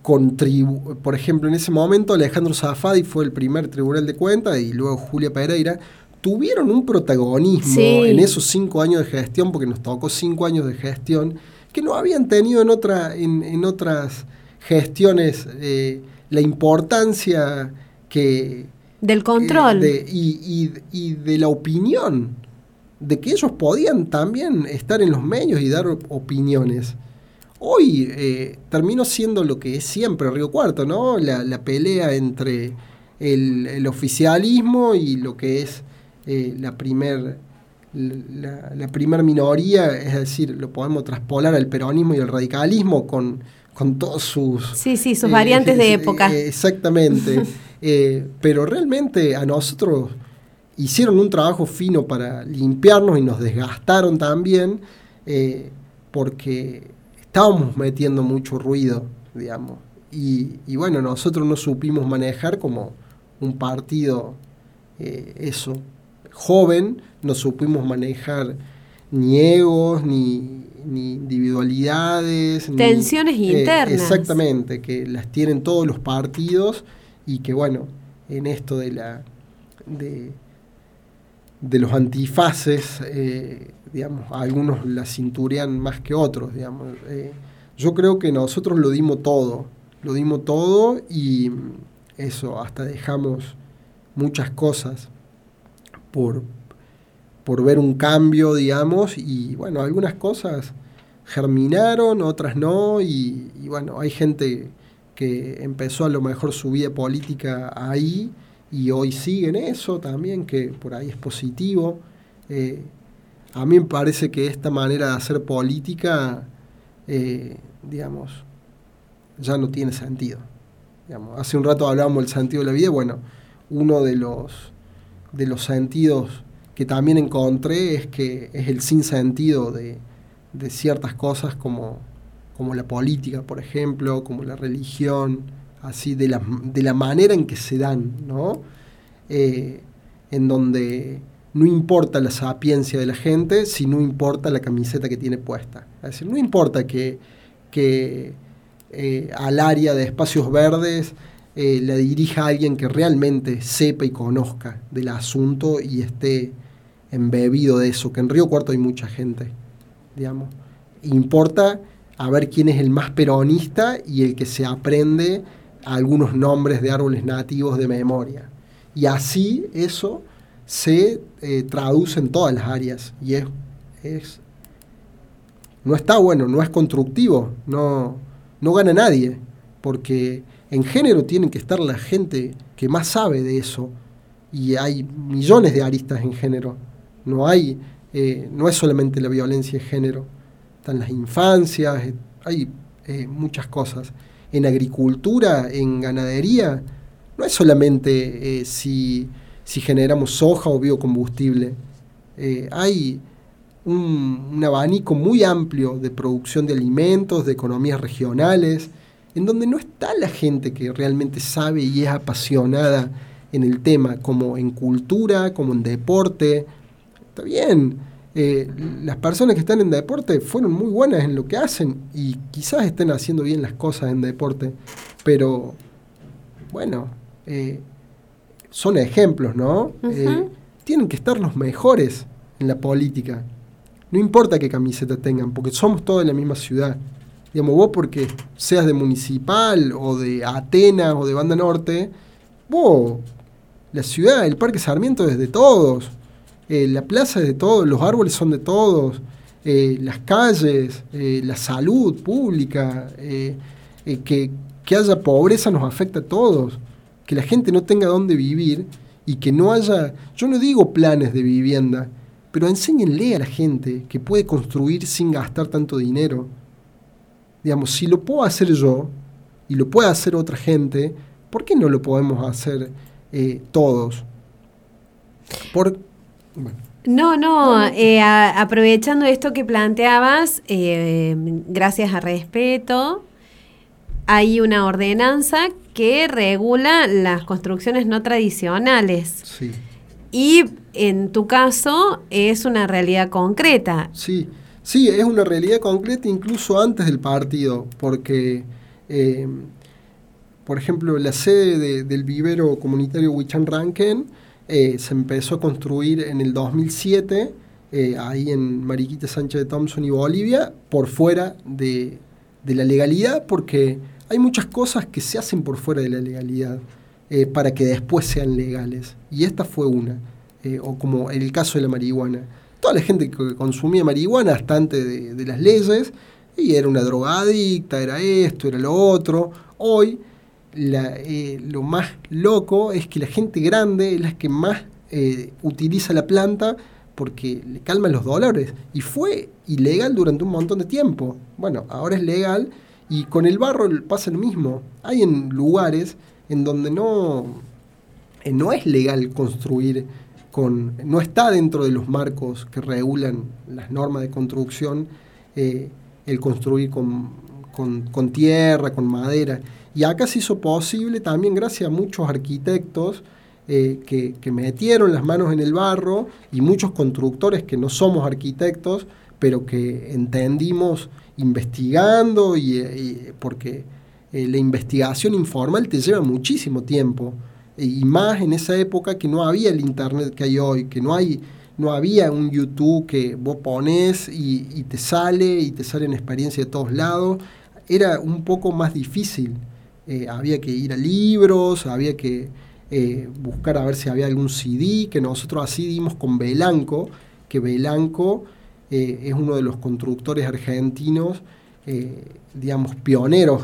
por ejemplo, en ese momento Alejandro Zafadi fue el primer tribunal de cuentas y luego Julia Pereira tuvieron un protagonismo Sí. en esos cinco años de gestión, porque nos tocó cinco años de gestión, que no habían tenido en, otra, en, en otras gestiones eh, la importancia que, Del control. eh, de- y, y- y de la opinión, de que ellos podían también estar en los medios y dar op- opiniones. Hoy eh, terminó siendo lo que es siempre Río Cuarto, ¿no? La, la pelea entre el, el oficialismo y lo que es eh, la primer la, la primer minoría, es decir, lo podemos traspolar al peronismo y al radicalismo con, con todos sus Sí, sí, sus variantes de eh, época. eh, exactamente. Pero realmente a nosotros hicieron un trabajo fino para limpiarnos y nos desgastaron también eh, porque estábamos metiendo mucho ruido, digamos. Y, y bueno, nosotros no supimos manejar como un partido, eh, eso, joven, no supimos manejar ni egos, ni, ni individualidades. ni- Tensiones eh, internas. exactamente, que las tienen todos los partidos y que bueno, en esto de la de, de los antifaces, eh, digamos, algunos la cinturean más que otros, digamos. Eh, yo creo que nosotros lo dimos todo, lo dimos todo y eso, hasta dejamos muchas cosas por, por ver un cambio, digamos, y bueno, algunas cosas germinaron, otras no, y bueno, hay gente que empezó a lo mejor su vida política ahí y hoy sigue en eso también, que por ahí es positivo. Eh, a mí me parece que esta manera de hacer política, eh, digamos, ya no tiene sentido. Digamos, hace un rato hablábamos del sentido de la vida, bueno, uno de los, de los sentidos que también encontré es que es el sinsentido de, de ciertas cosas como, como la política, por ejemplo, como la religión, así de la, de la manera en que se dan, ¿no? Eh, en donde no importa la sapiencia de la gente, sino importa la camiseta que tiene puesta. Es decir, no importa que, que eh, al área de espacios verdes eh, la dirija alguien que realmente sepa y conozca del asunto y esté embebido de eso, que en Río Cuarto hay mucha gente, digamos. Importa a ver quién es el más peronista y el que se aprende algunos nombres de árboles nativos de memoria. Y así eso se eh, traduce en todas las áreas y es, es no está bueno, no es constructivo, no, no gana nadie, porque en género tienen que estar la gente que más sabe de eso y hay millones de aristas en género, no hay, eh, no es solamente la violencia de género, están las infancias, hay eh, muchas cosas. En agricultura, en ganadería, no es solamente eh, si, generamos soja o biocombustible, eh, hay un abanico muy amplio de producción de alimentos, de economías regionales, en donde no está la gente que realmente sabe y es apasionada en el tema, como en cultura, como en deporte. Está bien, eh, las personas que están en deporte fueron muy buenas en lo que hacen y quizás estén haciendo bien las cosas en deporte, pero bueno, eh, son ejemplos, ¿no? Eh, tienen que estar los mejores en la política. no importa qué camiseta tengan, porque somos todos de la misma ciudad. Digamos, vos porque seas de Municipal o de Atenas o de Banda Norte, vos, la ciudad, el Parque Sarmiento es de todos, eh, la plaza es de todos, los árboles son de todos, eh, las calles, eh, la salud pública, que, que haya pobreza nos afecta a todos, que la gente no tenga dónde vivir y que no haya, yo no digo planes de vivienda, pero enséñenle a la gente que puede construir sin gastar tanto dinero. Digamos, si lo puedo hacer yo y lo puede hacer otra gente, ¿por qué no lo podemos hacer todos? Por, No, no, eh, aprovechando esto que planteabas, eh, gracias a respeto, hay una ordenanza que regula las construcciones no tradicionales. Sí. Y en tu caso es una realidad concreta. Sí, sí, es una realidad concreta incluso antes del partido, porque, eh, por ejemplo, la sede del vivero comunitario Huichan Ranken eh, se empezó a construir en el 2007, eh, ahí en Mariquita Sánchez de Thompson y Bolivia, por fuera de, de la legalidad, porque hay muchas cosas que se hacen por fuera de la legalidad. Eh, para que después sean legales. Y esta fue una, o como el caso de la marihuana. Toda la gente que consumía marihuana hasta antes de, las leyes, y era una drogadicta, era esto, era lo otro. Hoy eh, lo más loco es que la gente grande es la que más utiliza la planta porque le calman los dolores. Y fue ilegal durante un montón de tiempo. Bueno, ahora es legal y con el barro pasa lo mismo. Hay en lugares en donde no, eh, no es legal construir con, no está dentro de los marcos que regulan las normas de construcción eh, el construir con, con, tierra, con madera. Y acá se hizo posible también gracias a muchos arquitectos eh, que, que, metieron las manos en el barro y muchos constructores que no somos arquitectos, pero que entendimos investigando y porque eh, la investigación informal te lleva muchísimo tiempo. y más en esa época que no había el internet que hay hoy, que no hay no había un YouTube que vos pones y, te sale y te salen experiencias de todos lados. Era un poco más difícil. Eh, había que ir a libros, había que eh, buscar a ver si había algún CD, que nosotros así dimos con Belanco, que Belanco es uno de los constructores argentinos, digamos, pioneros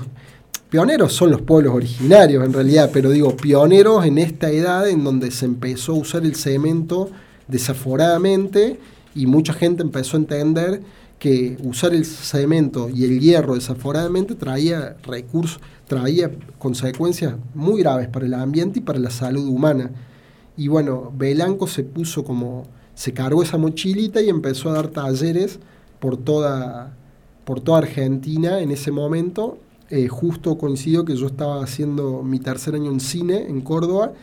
Pioneros son los pueblos originarios en realidad, pero digo, pioneros en esta edad en donde se empezó a usar el cemento desaforadamente y mucha gente empezó a entender que usar el cemento y el hierro desaforadamente traía recursos, traía consecuencias muy graves para el ambiente y para la salud humana. Y bueno, Belanco se puso como, se cargó esa mochilita y empezó a dar talleres por toda, por toda Argentina en ese momento eh, justo coincidió que yo estaba haciendo mi tercer año en cine en Córdoba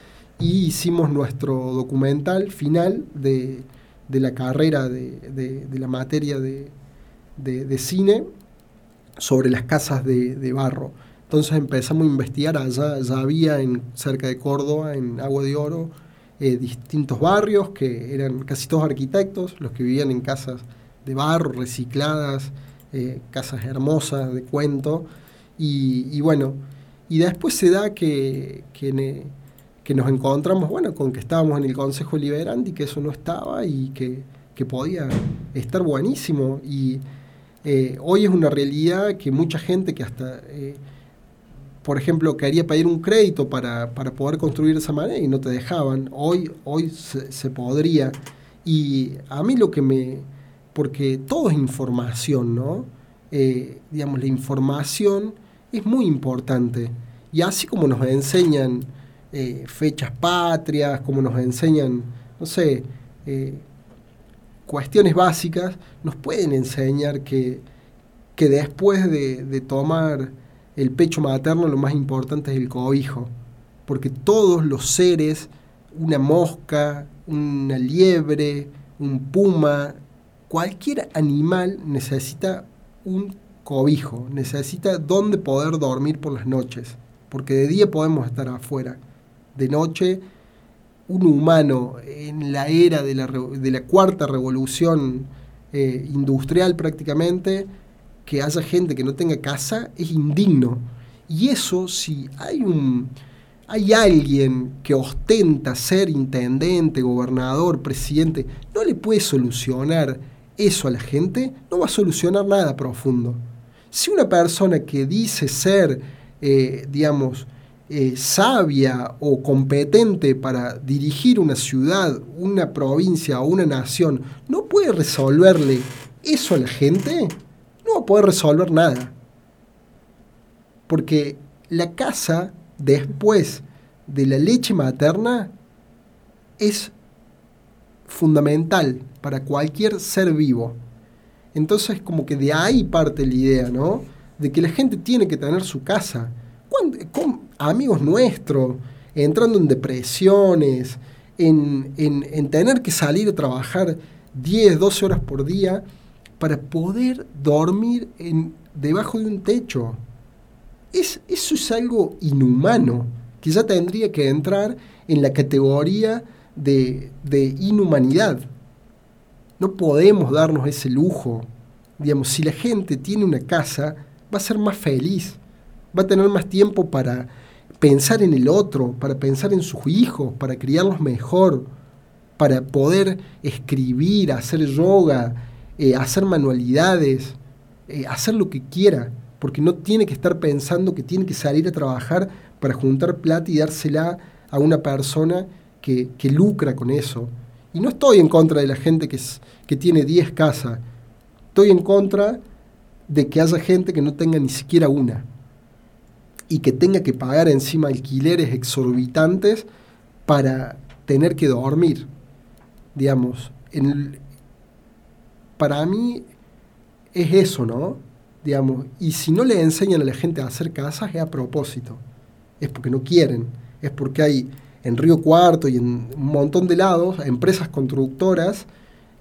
y hicimos nuestro documental final de, la carrera de, la materia de, cine sobre las casas de, barro. Entonces empezamos a investigar allá, ya había en, cerca de Córdoba, en Agua de Oro, eh, distintos barrios que eran casi todos arquitectos, los que vivían en casas de barro, recicladas, eh, casas hermosas de cuento. Y, bueno, y después se da que, que, nos encontramos, bueno, con que estábamos en el Consejo Liberante y que eso no estaba y que, podía estar buenísimo. Y eh, hoy es una realidad que mucha gente que hasta, eh, por ejemplo, quería pedir un crédito para, poder construir esa manera y no te dejaban, hoy, hoy se, podría. Y a mí lo que me... porque todo es información, ¿no? Eh, digamos, la información es muy importante. Y así como nos enseñan fechas patrias, como nos enseñan, no sé, cuestiones básicas, nos pueden enseñar que, que después de, de, tomar el pecho materno lo más importante es el cobijo. Porque todos los seres, una mosca, una liebre, un puma, cualquier animal necesita un cobijo, necesita dónde poder dormir por las noches, porque de día podemos estar afuera, de noche un humano en la era de la, cuarta revolución eh, industrial prácticamente, que haya gente que no tenga casa, es indigno. Y eso, si hay un, hay alguien que ostenta ser intendente, gobernador, presidente, no le puede solucionar eso a la gente, no va a solucionar nada profundo. Si una persona que dice ser, eh, digamos, eh, sabia o competente para dirigir una ciudad, una provincia o una nación, no puede resolverle eso a la gente, no va a poder resolver nada. Porque la casa después de la leche materna es fundamental para cualquier ser vivo. Entonces como que de ahí parte la idea, ¿no? De que la gente tiene que tener su casa. Amigos nuestros, entrando en depresiones, en, en, tener que salir a trabajar 10, 12 horas por día para poder dormir en, debajo de un techo. Es, eso es algo inhumano que ya tendría que entrar en la categoría de, inhumanidad. No podemos darnos ese lujo. Digamos, si la gente tiene una casa, va a ser más feliz, va a tener más tiempo para pensar en el otro, para pensar en sus hijos, para criarlos mejor, para poder escribir, hacer yoga, eh, hacer manualidades, eh, hacer lo que quiera, porque no tiene que estar pensando que tiene que salir a trabajar para juntar plata y dársela a una persona que, lucra con eso. Y no estoy en contra de la gente que, que tiene 10 casas, estoy en contra de que haya gente que no tenga ni siquiera una y que tenga que pagar encima alquileres exorbitantes para tener que dormir. Digamos, para mí es eso, ¿no? Digamos, y si no le enseñan a la gente a hacer casas es a propósito es porque no quieren, es porque hay en Río Cuarto y en un montón de lados empresas constructoras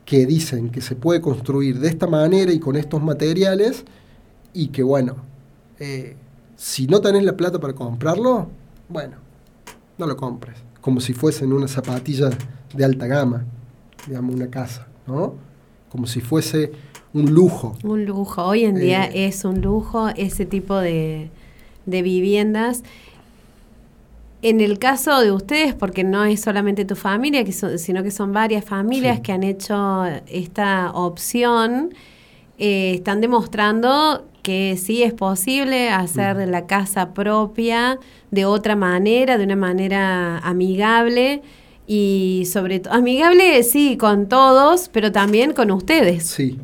que dicen que se puede construir de esta manera y con estos materiales y que bueno, eh, si no tenés la plata para comprarlo, bueno, no lo compres, como si fuesen una zapatilla de alta gama, digamos una casa, ¿no? Como si fuese un lujo. Un lujo, hoy en día eh, es un lujo ese tipo de, de viviendas en el caso de ustedes, porque no es solamente tu familia, sino que son varias familias que han hecho esta opción, eh, están demostrando que sí es posible hacer la casa propia de otra manera, de una manera amigable y sobre todo amigable sí con todos, pero también con ustedes. Sí.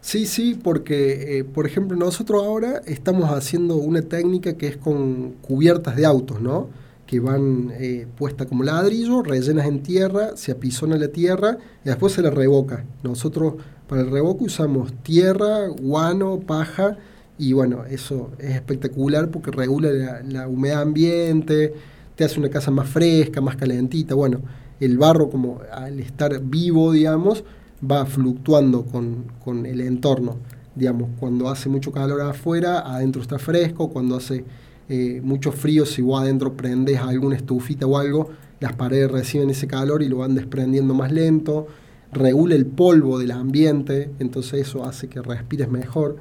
Sí, sí, porque, eh, por ejemplo, nosotros ahora estamos haciendo una técnica que es con cubiertas de autos, ¿no? que van eh, puestas como ladrillo, rellenas en tierra, se apisona la tierra y después se la revoca. Nosotros para el revoco usamos tierra, guano, paja y bueno, eso es espectacular porque regula la, humedad ambiente, te hace una casa más fresca, más calentita. Bueno, el barro como al estar vivo, digamos, va fluctuando con, con el entorno. Digamos, cuando hace mucho calor afuera, adentro está fresco, cuando hace eh, mucho frío, si vos adentro prendes alguna estufita o algo, las paredes reciben ese calor y lo van desprendiendo más lento, regula el polvo del ambiente, entonces eso hace que respires mejor.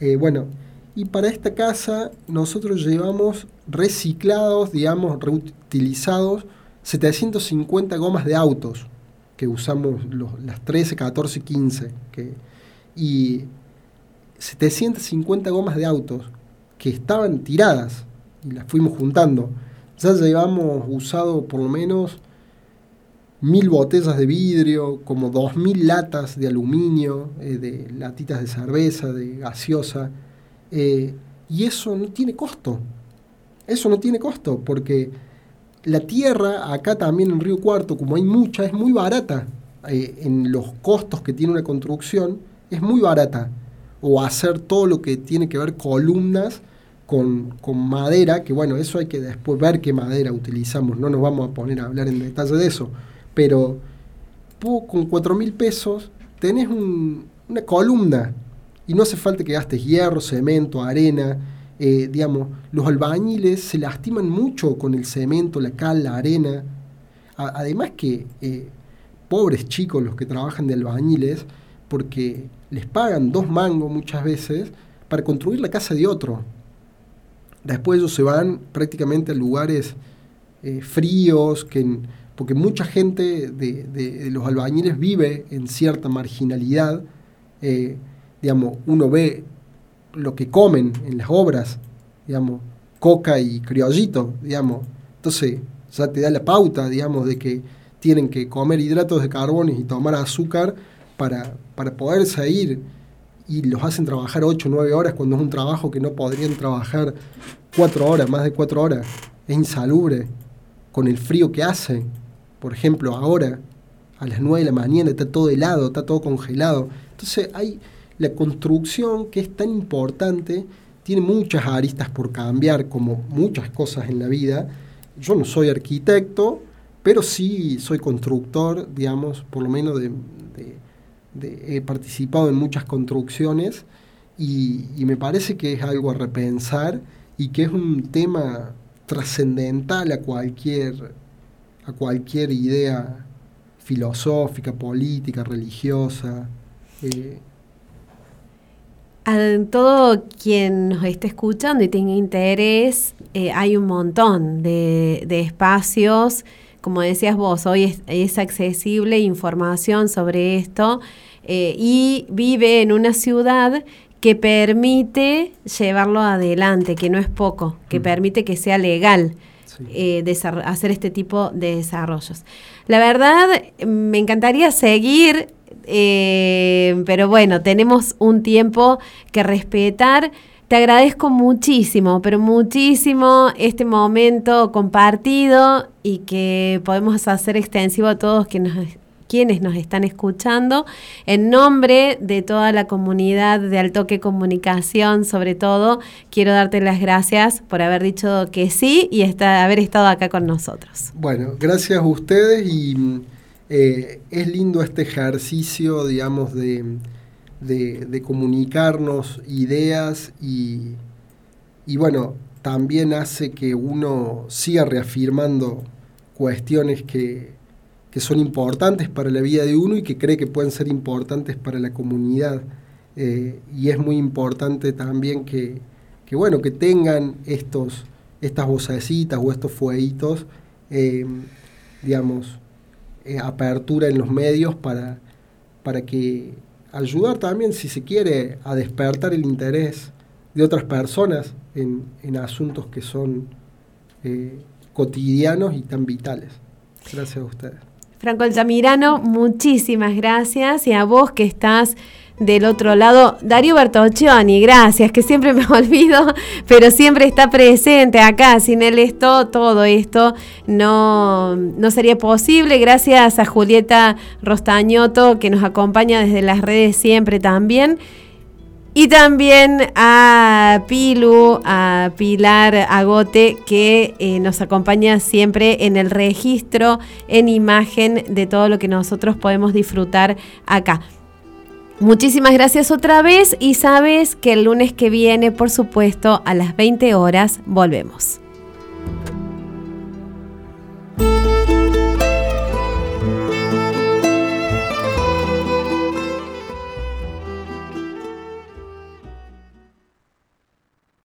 Eh, bueno, y para esta casa nosotros llevamos reciclados, digamos, reutilizados 750 gomas de autos que usamos las 13, 14, 15. Que, y 750 gomas de autos que estaban tiradas y las fuimos juntando. Ya llevamos usado por lo menos mil botellas de vidrio, como dos mil latas de aluminio, eh, de latitas de cerveza, de gaseosa. Eh, y eso no tiene costo. Eso no tiene costo, porque la tierra, acá también en Río Cuarto, como hay mucha, es muy barata. Eh, en los costos que tiene una construcción, es muy barata. O hacer todo lo que tiene que ver columnas con, madera, que bueno, eso hay que después ver qué madera utilizamos, no nos vamos a poner a hablar en detalle de eso, pero con cuatro mil pesos tenés una columna y no hace falta que gastes hierro, cemento, arena, eh, digamos, los albañiles se lastiman mucho con el cemento, la cal, la arena, además que eh, pobres chicos los que trabajan de albañiles, porque les pagan dos mangos muchas veces para construir la casa de otro. Después ellos se van prácticamente a lugares eh, fríos, que, porque mucha gente de, los albañiles vive en cierta marginalidad. Eh, digamos, uno ve lo que comen en las obras, digamos, coca y criollito, digamos. Entonces, ya te da la pauta, digamos, de que tienen que comer hidratos de carbono y tomar azúcar para, para poder salir y los hacen trabajar 8 o 9 horas cuando es un trabajo que no podrían trabajar 4 horas, más de 4 horas. Es insalubre con el frío que hace. Por ejemplo, ahora a las 9 de la mañana está todo helado, está todo congelado. Entonces hay la construcción que es tan importante, tiene muchas aristas por cambiar, como muchas cosas en la vida. Yo no soy arquitecto, pero sí soy constructor, digamos, por lo menos de, he participado en muchas construcciones y, me parece que es algo a repensar y que es un tema trascendental a cualquier, a cualquier idea filosófica, política, religiosa. Eh. A todo quien nos esté escuchando y tenga interés, eh, hay un montón de, de espacios como decías vos, hoy es, accesible información sobre esto eh, y vive en una ciudad que permite llevarlo adelante, que no es poco, que mm. permite que sea legal eh, hacer este tipo de desarrollos. La verdad, me encantaría seguir, eh, pero bueno, tenemos un tiempo que respetar. Te agradezco muchísimo, pero muchísimo este momento compartido y que podemos hacer extensivo a todos quienes nos, quienes nos están escuchando. En nombre de toda la comunidad de Altoque Comunicación, sobre todo, quiero darte las gracias por haber dicho que sí y haber estado acá con nosotros. Bueno, gracias a ustedes y eh, es lindo este ejercicio, digamos, de de, comunicarnos ideas y, bueno, también hace que uno siga reafirmando cuestiones que, son importantes para la vida de uno y que cree que pueden ser importantes para la comunidad. Eh, y es muy importante también que, bueno, que tengan estos, estas vocecitas o estos fueguitos, eh, digamos, eh, apertura en los medios para, para que ayudar también, si se quiere, a despertar el interés de otras personas en, asuntos que son cotidianos y tan vitales. Gracias a ustedes. Franco Altamirano, muchísimas gracias y a vos que estás del otro lado, Darío Bertoccioni, gracias, que siempre me olvido, pero siempre está presente acá. Sin él esto, todo esto no, no sería posible. Gracias a Julieta Rostañoto, que nos acompaña desde las redes siempre también. Y también a Pilu, a Pilar Agote, que eh, nos acompaña siempre en el registro, en imagen de todo lo que nosotros podemos disfrutar acá. Muchísimas gracias otra vez y sabes que el lunes que viene, por supuesto, a las 20 horas volvemos.